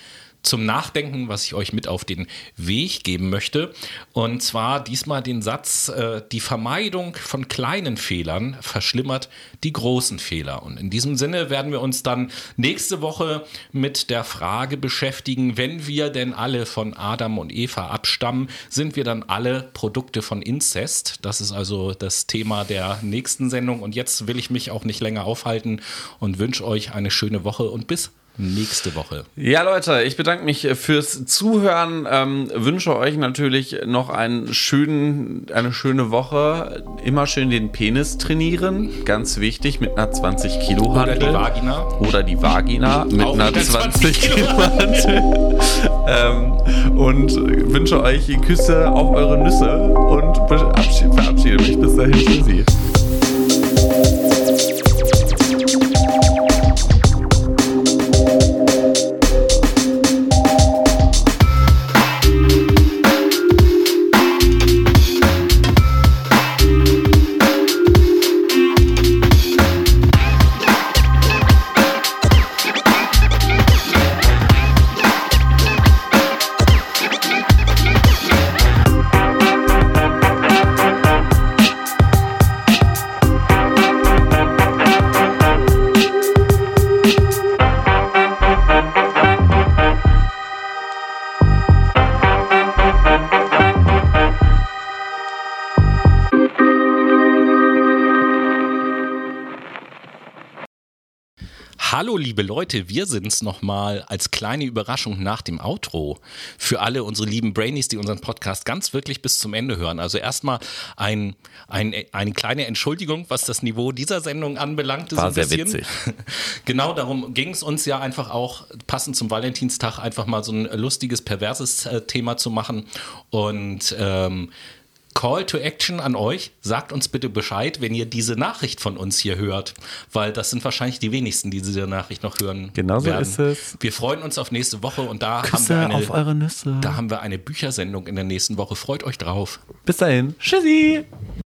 zum Nachdenken, was ich euch mit auf den Weg geben möchte. Und zwar diesmal den Satz, äh, die Vermeidung von kleinen Fehlern verschlimmert die großen Fehler. Und in diesem Sinne werden wir uns dann nächste Woche mit der Frage beschäftigen, wenn wir denn alle von Adam und Eva abstammen, sind wir dann alle Produkte von Inzest? Das ist also das Thema der nächsten Sendung. Und jetzt will ich mich auch nicht länger aufhalten und wünsche euch eine schöne Woche und bis nächste Woche. Ja, Leute, ich bedanke mich fürs Zuhören. Ähm, wünsche euch natürlich noch einen schönen, eine schöne Woche. Immer schön den Penis trainieren. Ganz wichtig mit einer 20 Kilo Oder Hantel. die Vagina. Oder die Vagina mit Auch einer mit einer 20 20 Kilo Hantel. ähm, und wünsche euch Küsse auf eure Nüsse und verabschiede, mich bis dahin. Tschüssi. Hallo liebe Leute, wir sind's nochmal als kleine Überraschung nach dem Outro. Für alle unsere lieben Brainies, die unseren Podcast ganz wirklich bis zum Ende hören. Also erstmal ein, ein, eine kleine Entschuldigung, was das Niveau dieser Sendung anbelangt. War sehr witzig. Genau darum ging es uns ja einfach auch, passend zum Valentinstag, einfach mal so ein lustiges, perverses äh, Thema zu machen. Und ähm, Call to Action an euch. Sagt uns bitte Bescheid, wenn ihr diese Nachricht von uns hier hört, weil das sind wahrscheinlich die wenigsten, die diese Nachricht noch hören. Genau so ist es. Wir freuen uns auf nächste Woche und da Küsse haben wir auf eine, eure Nüsse. da haben wir eine Büchersendung in der nächsten Woche. Freut euch drauf. Bis dahin. Tschüssi.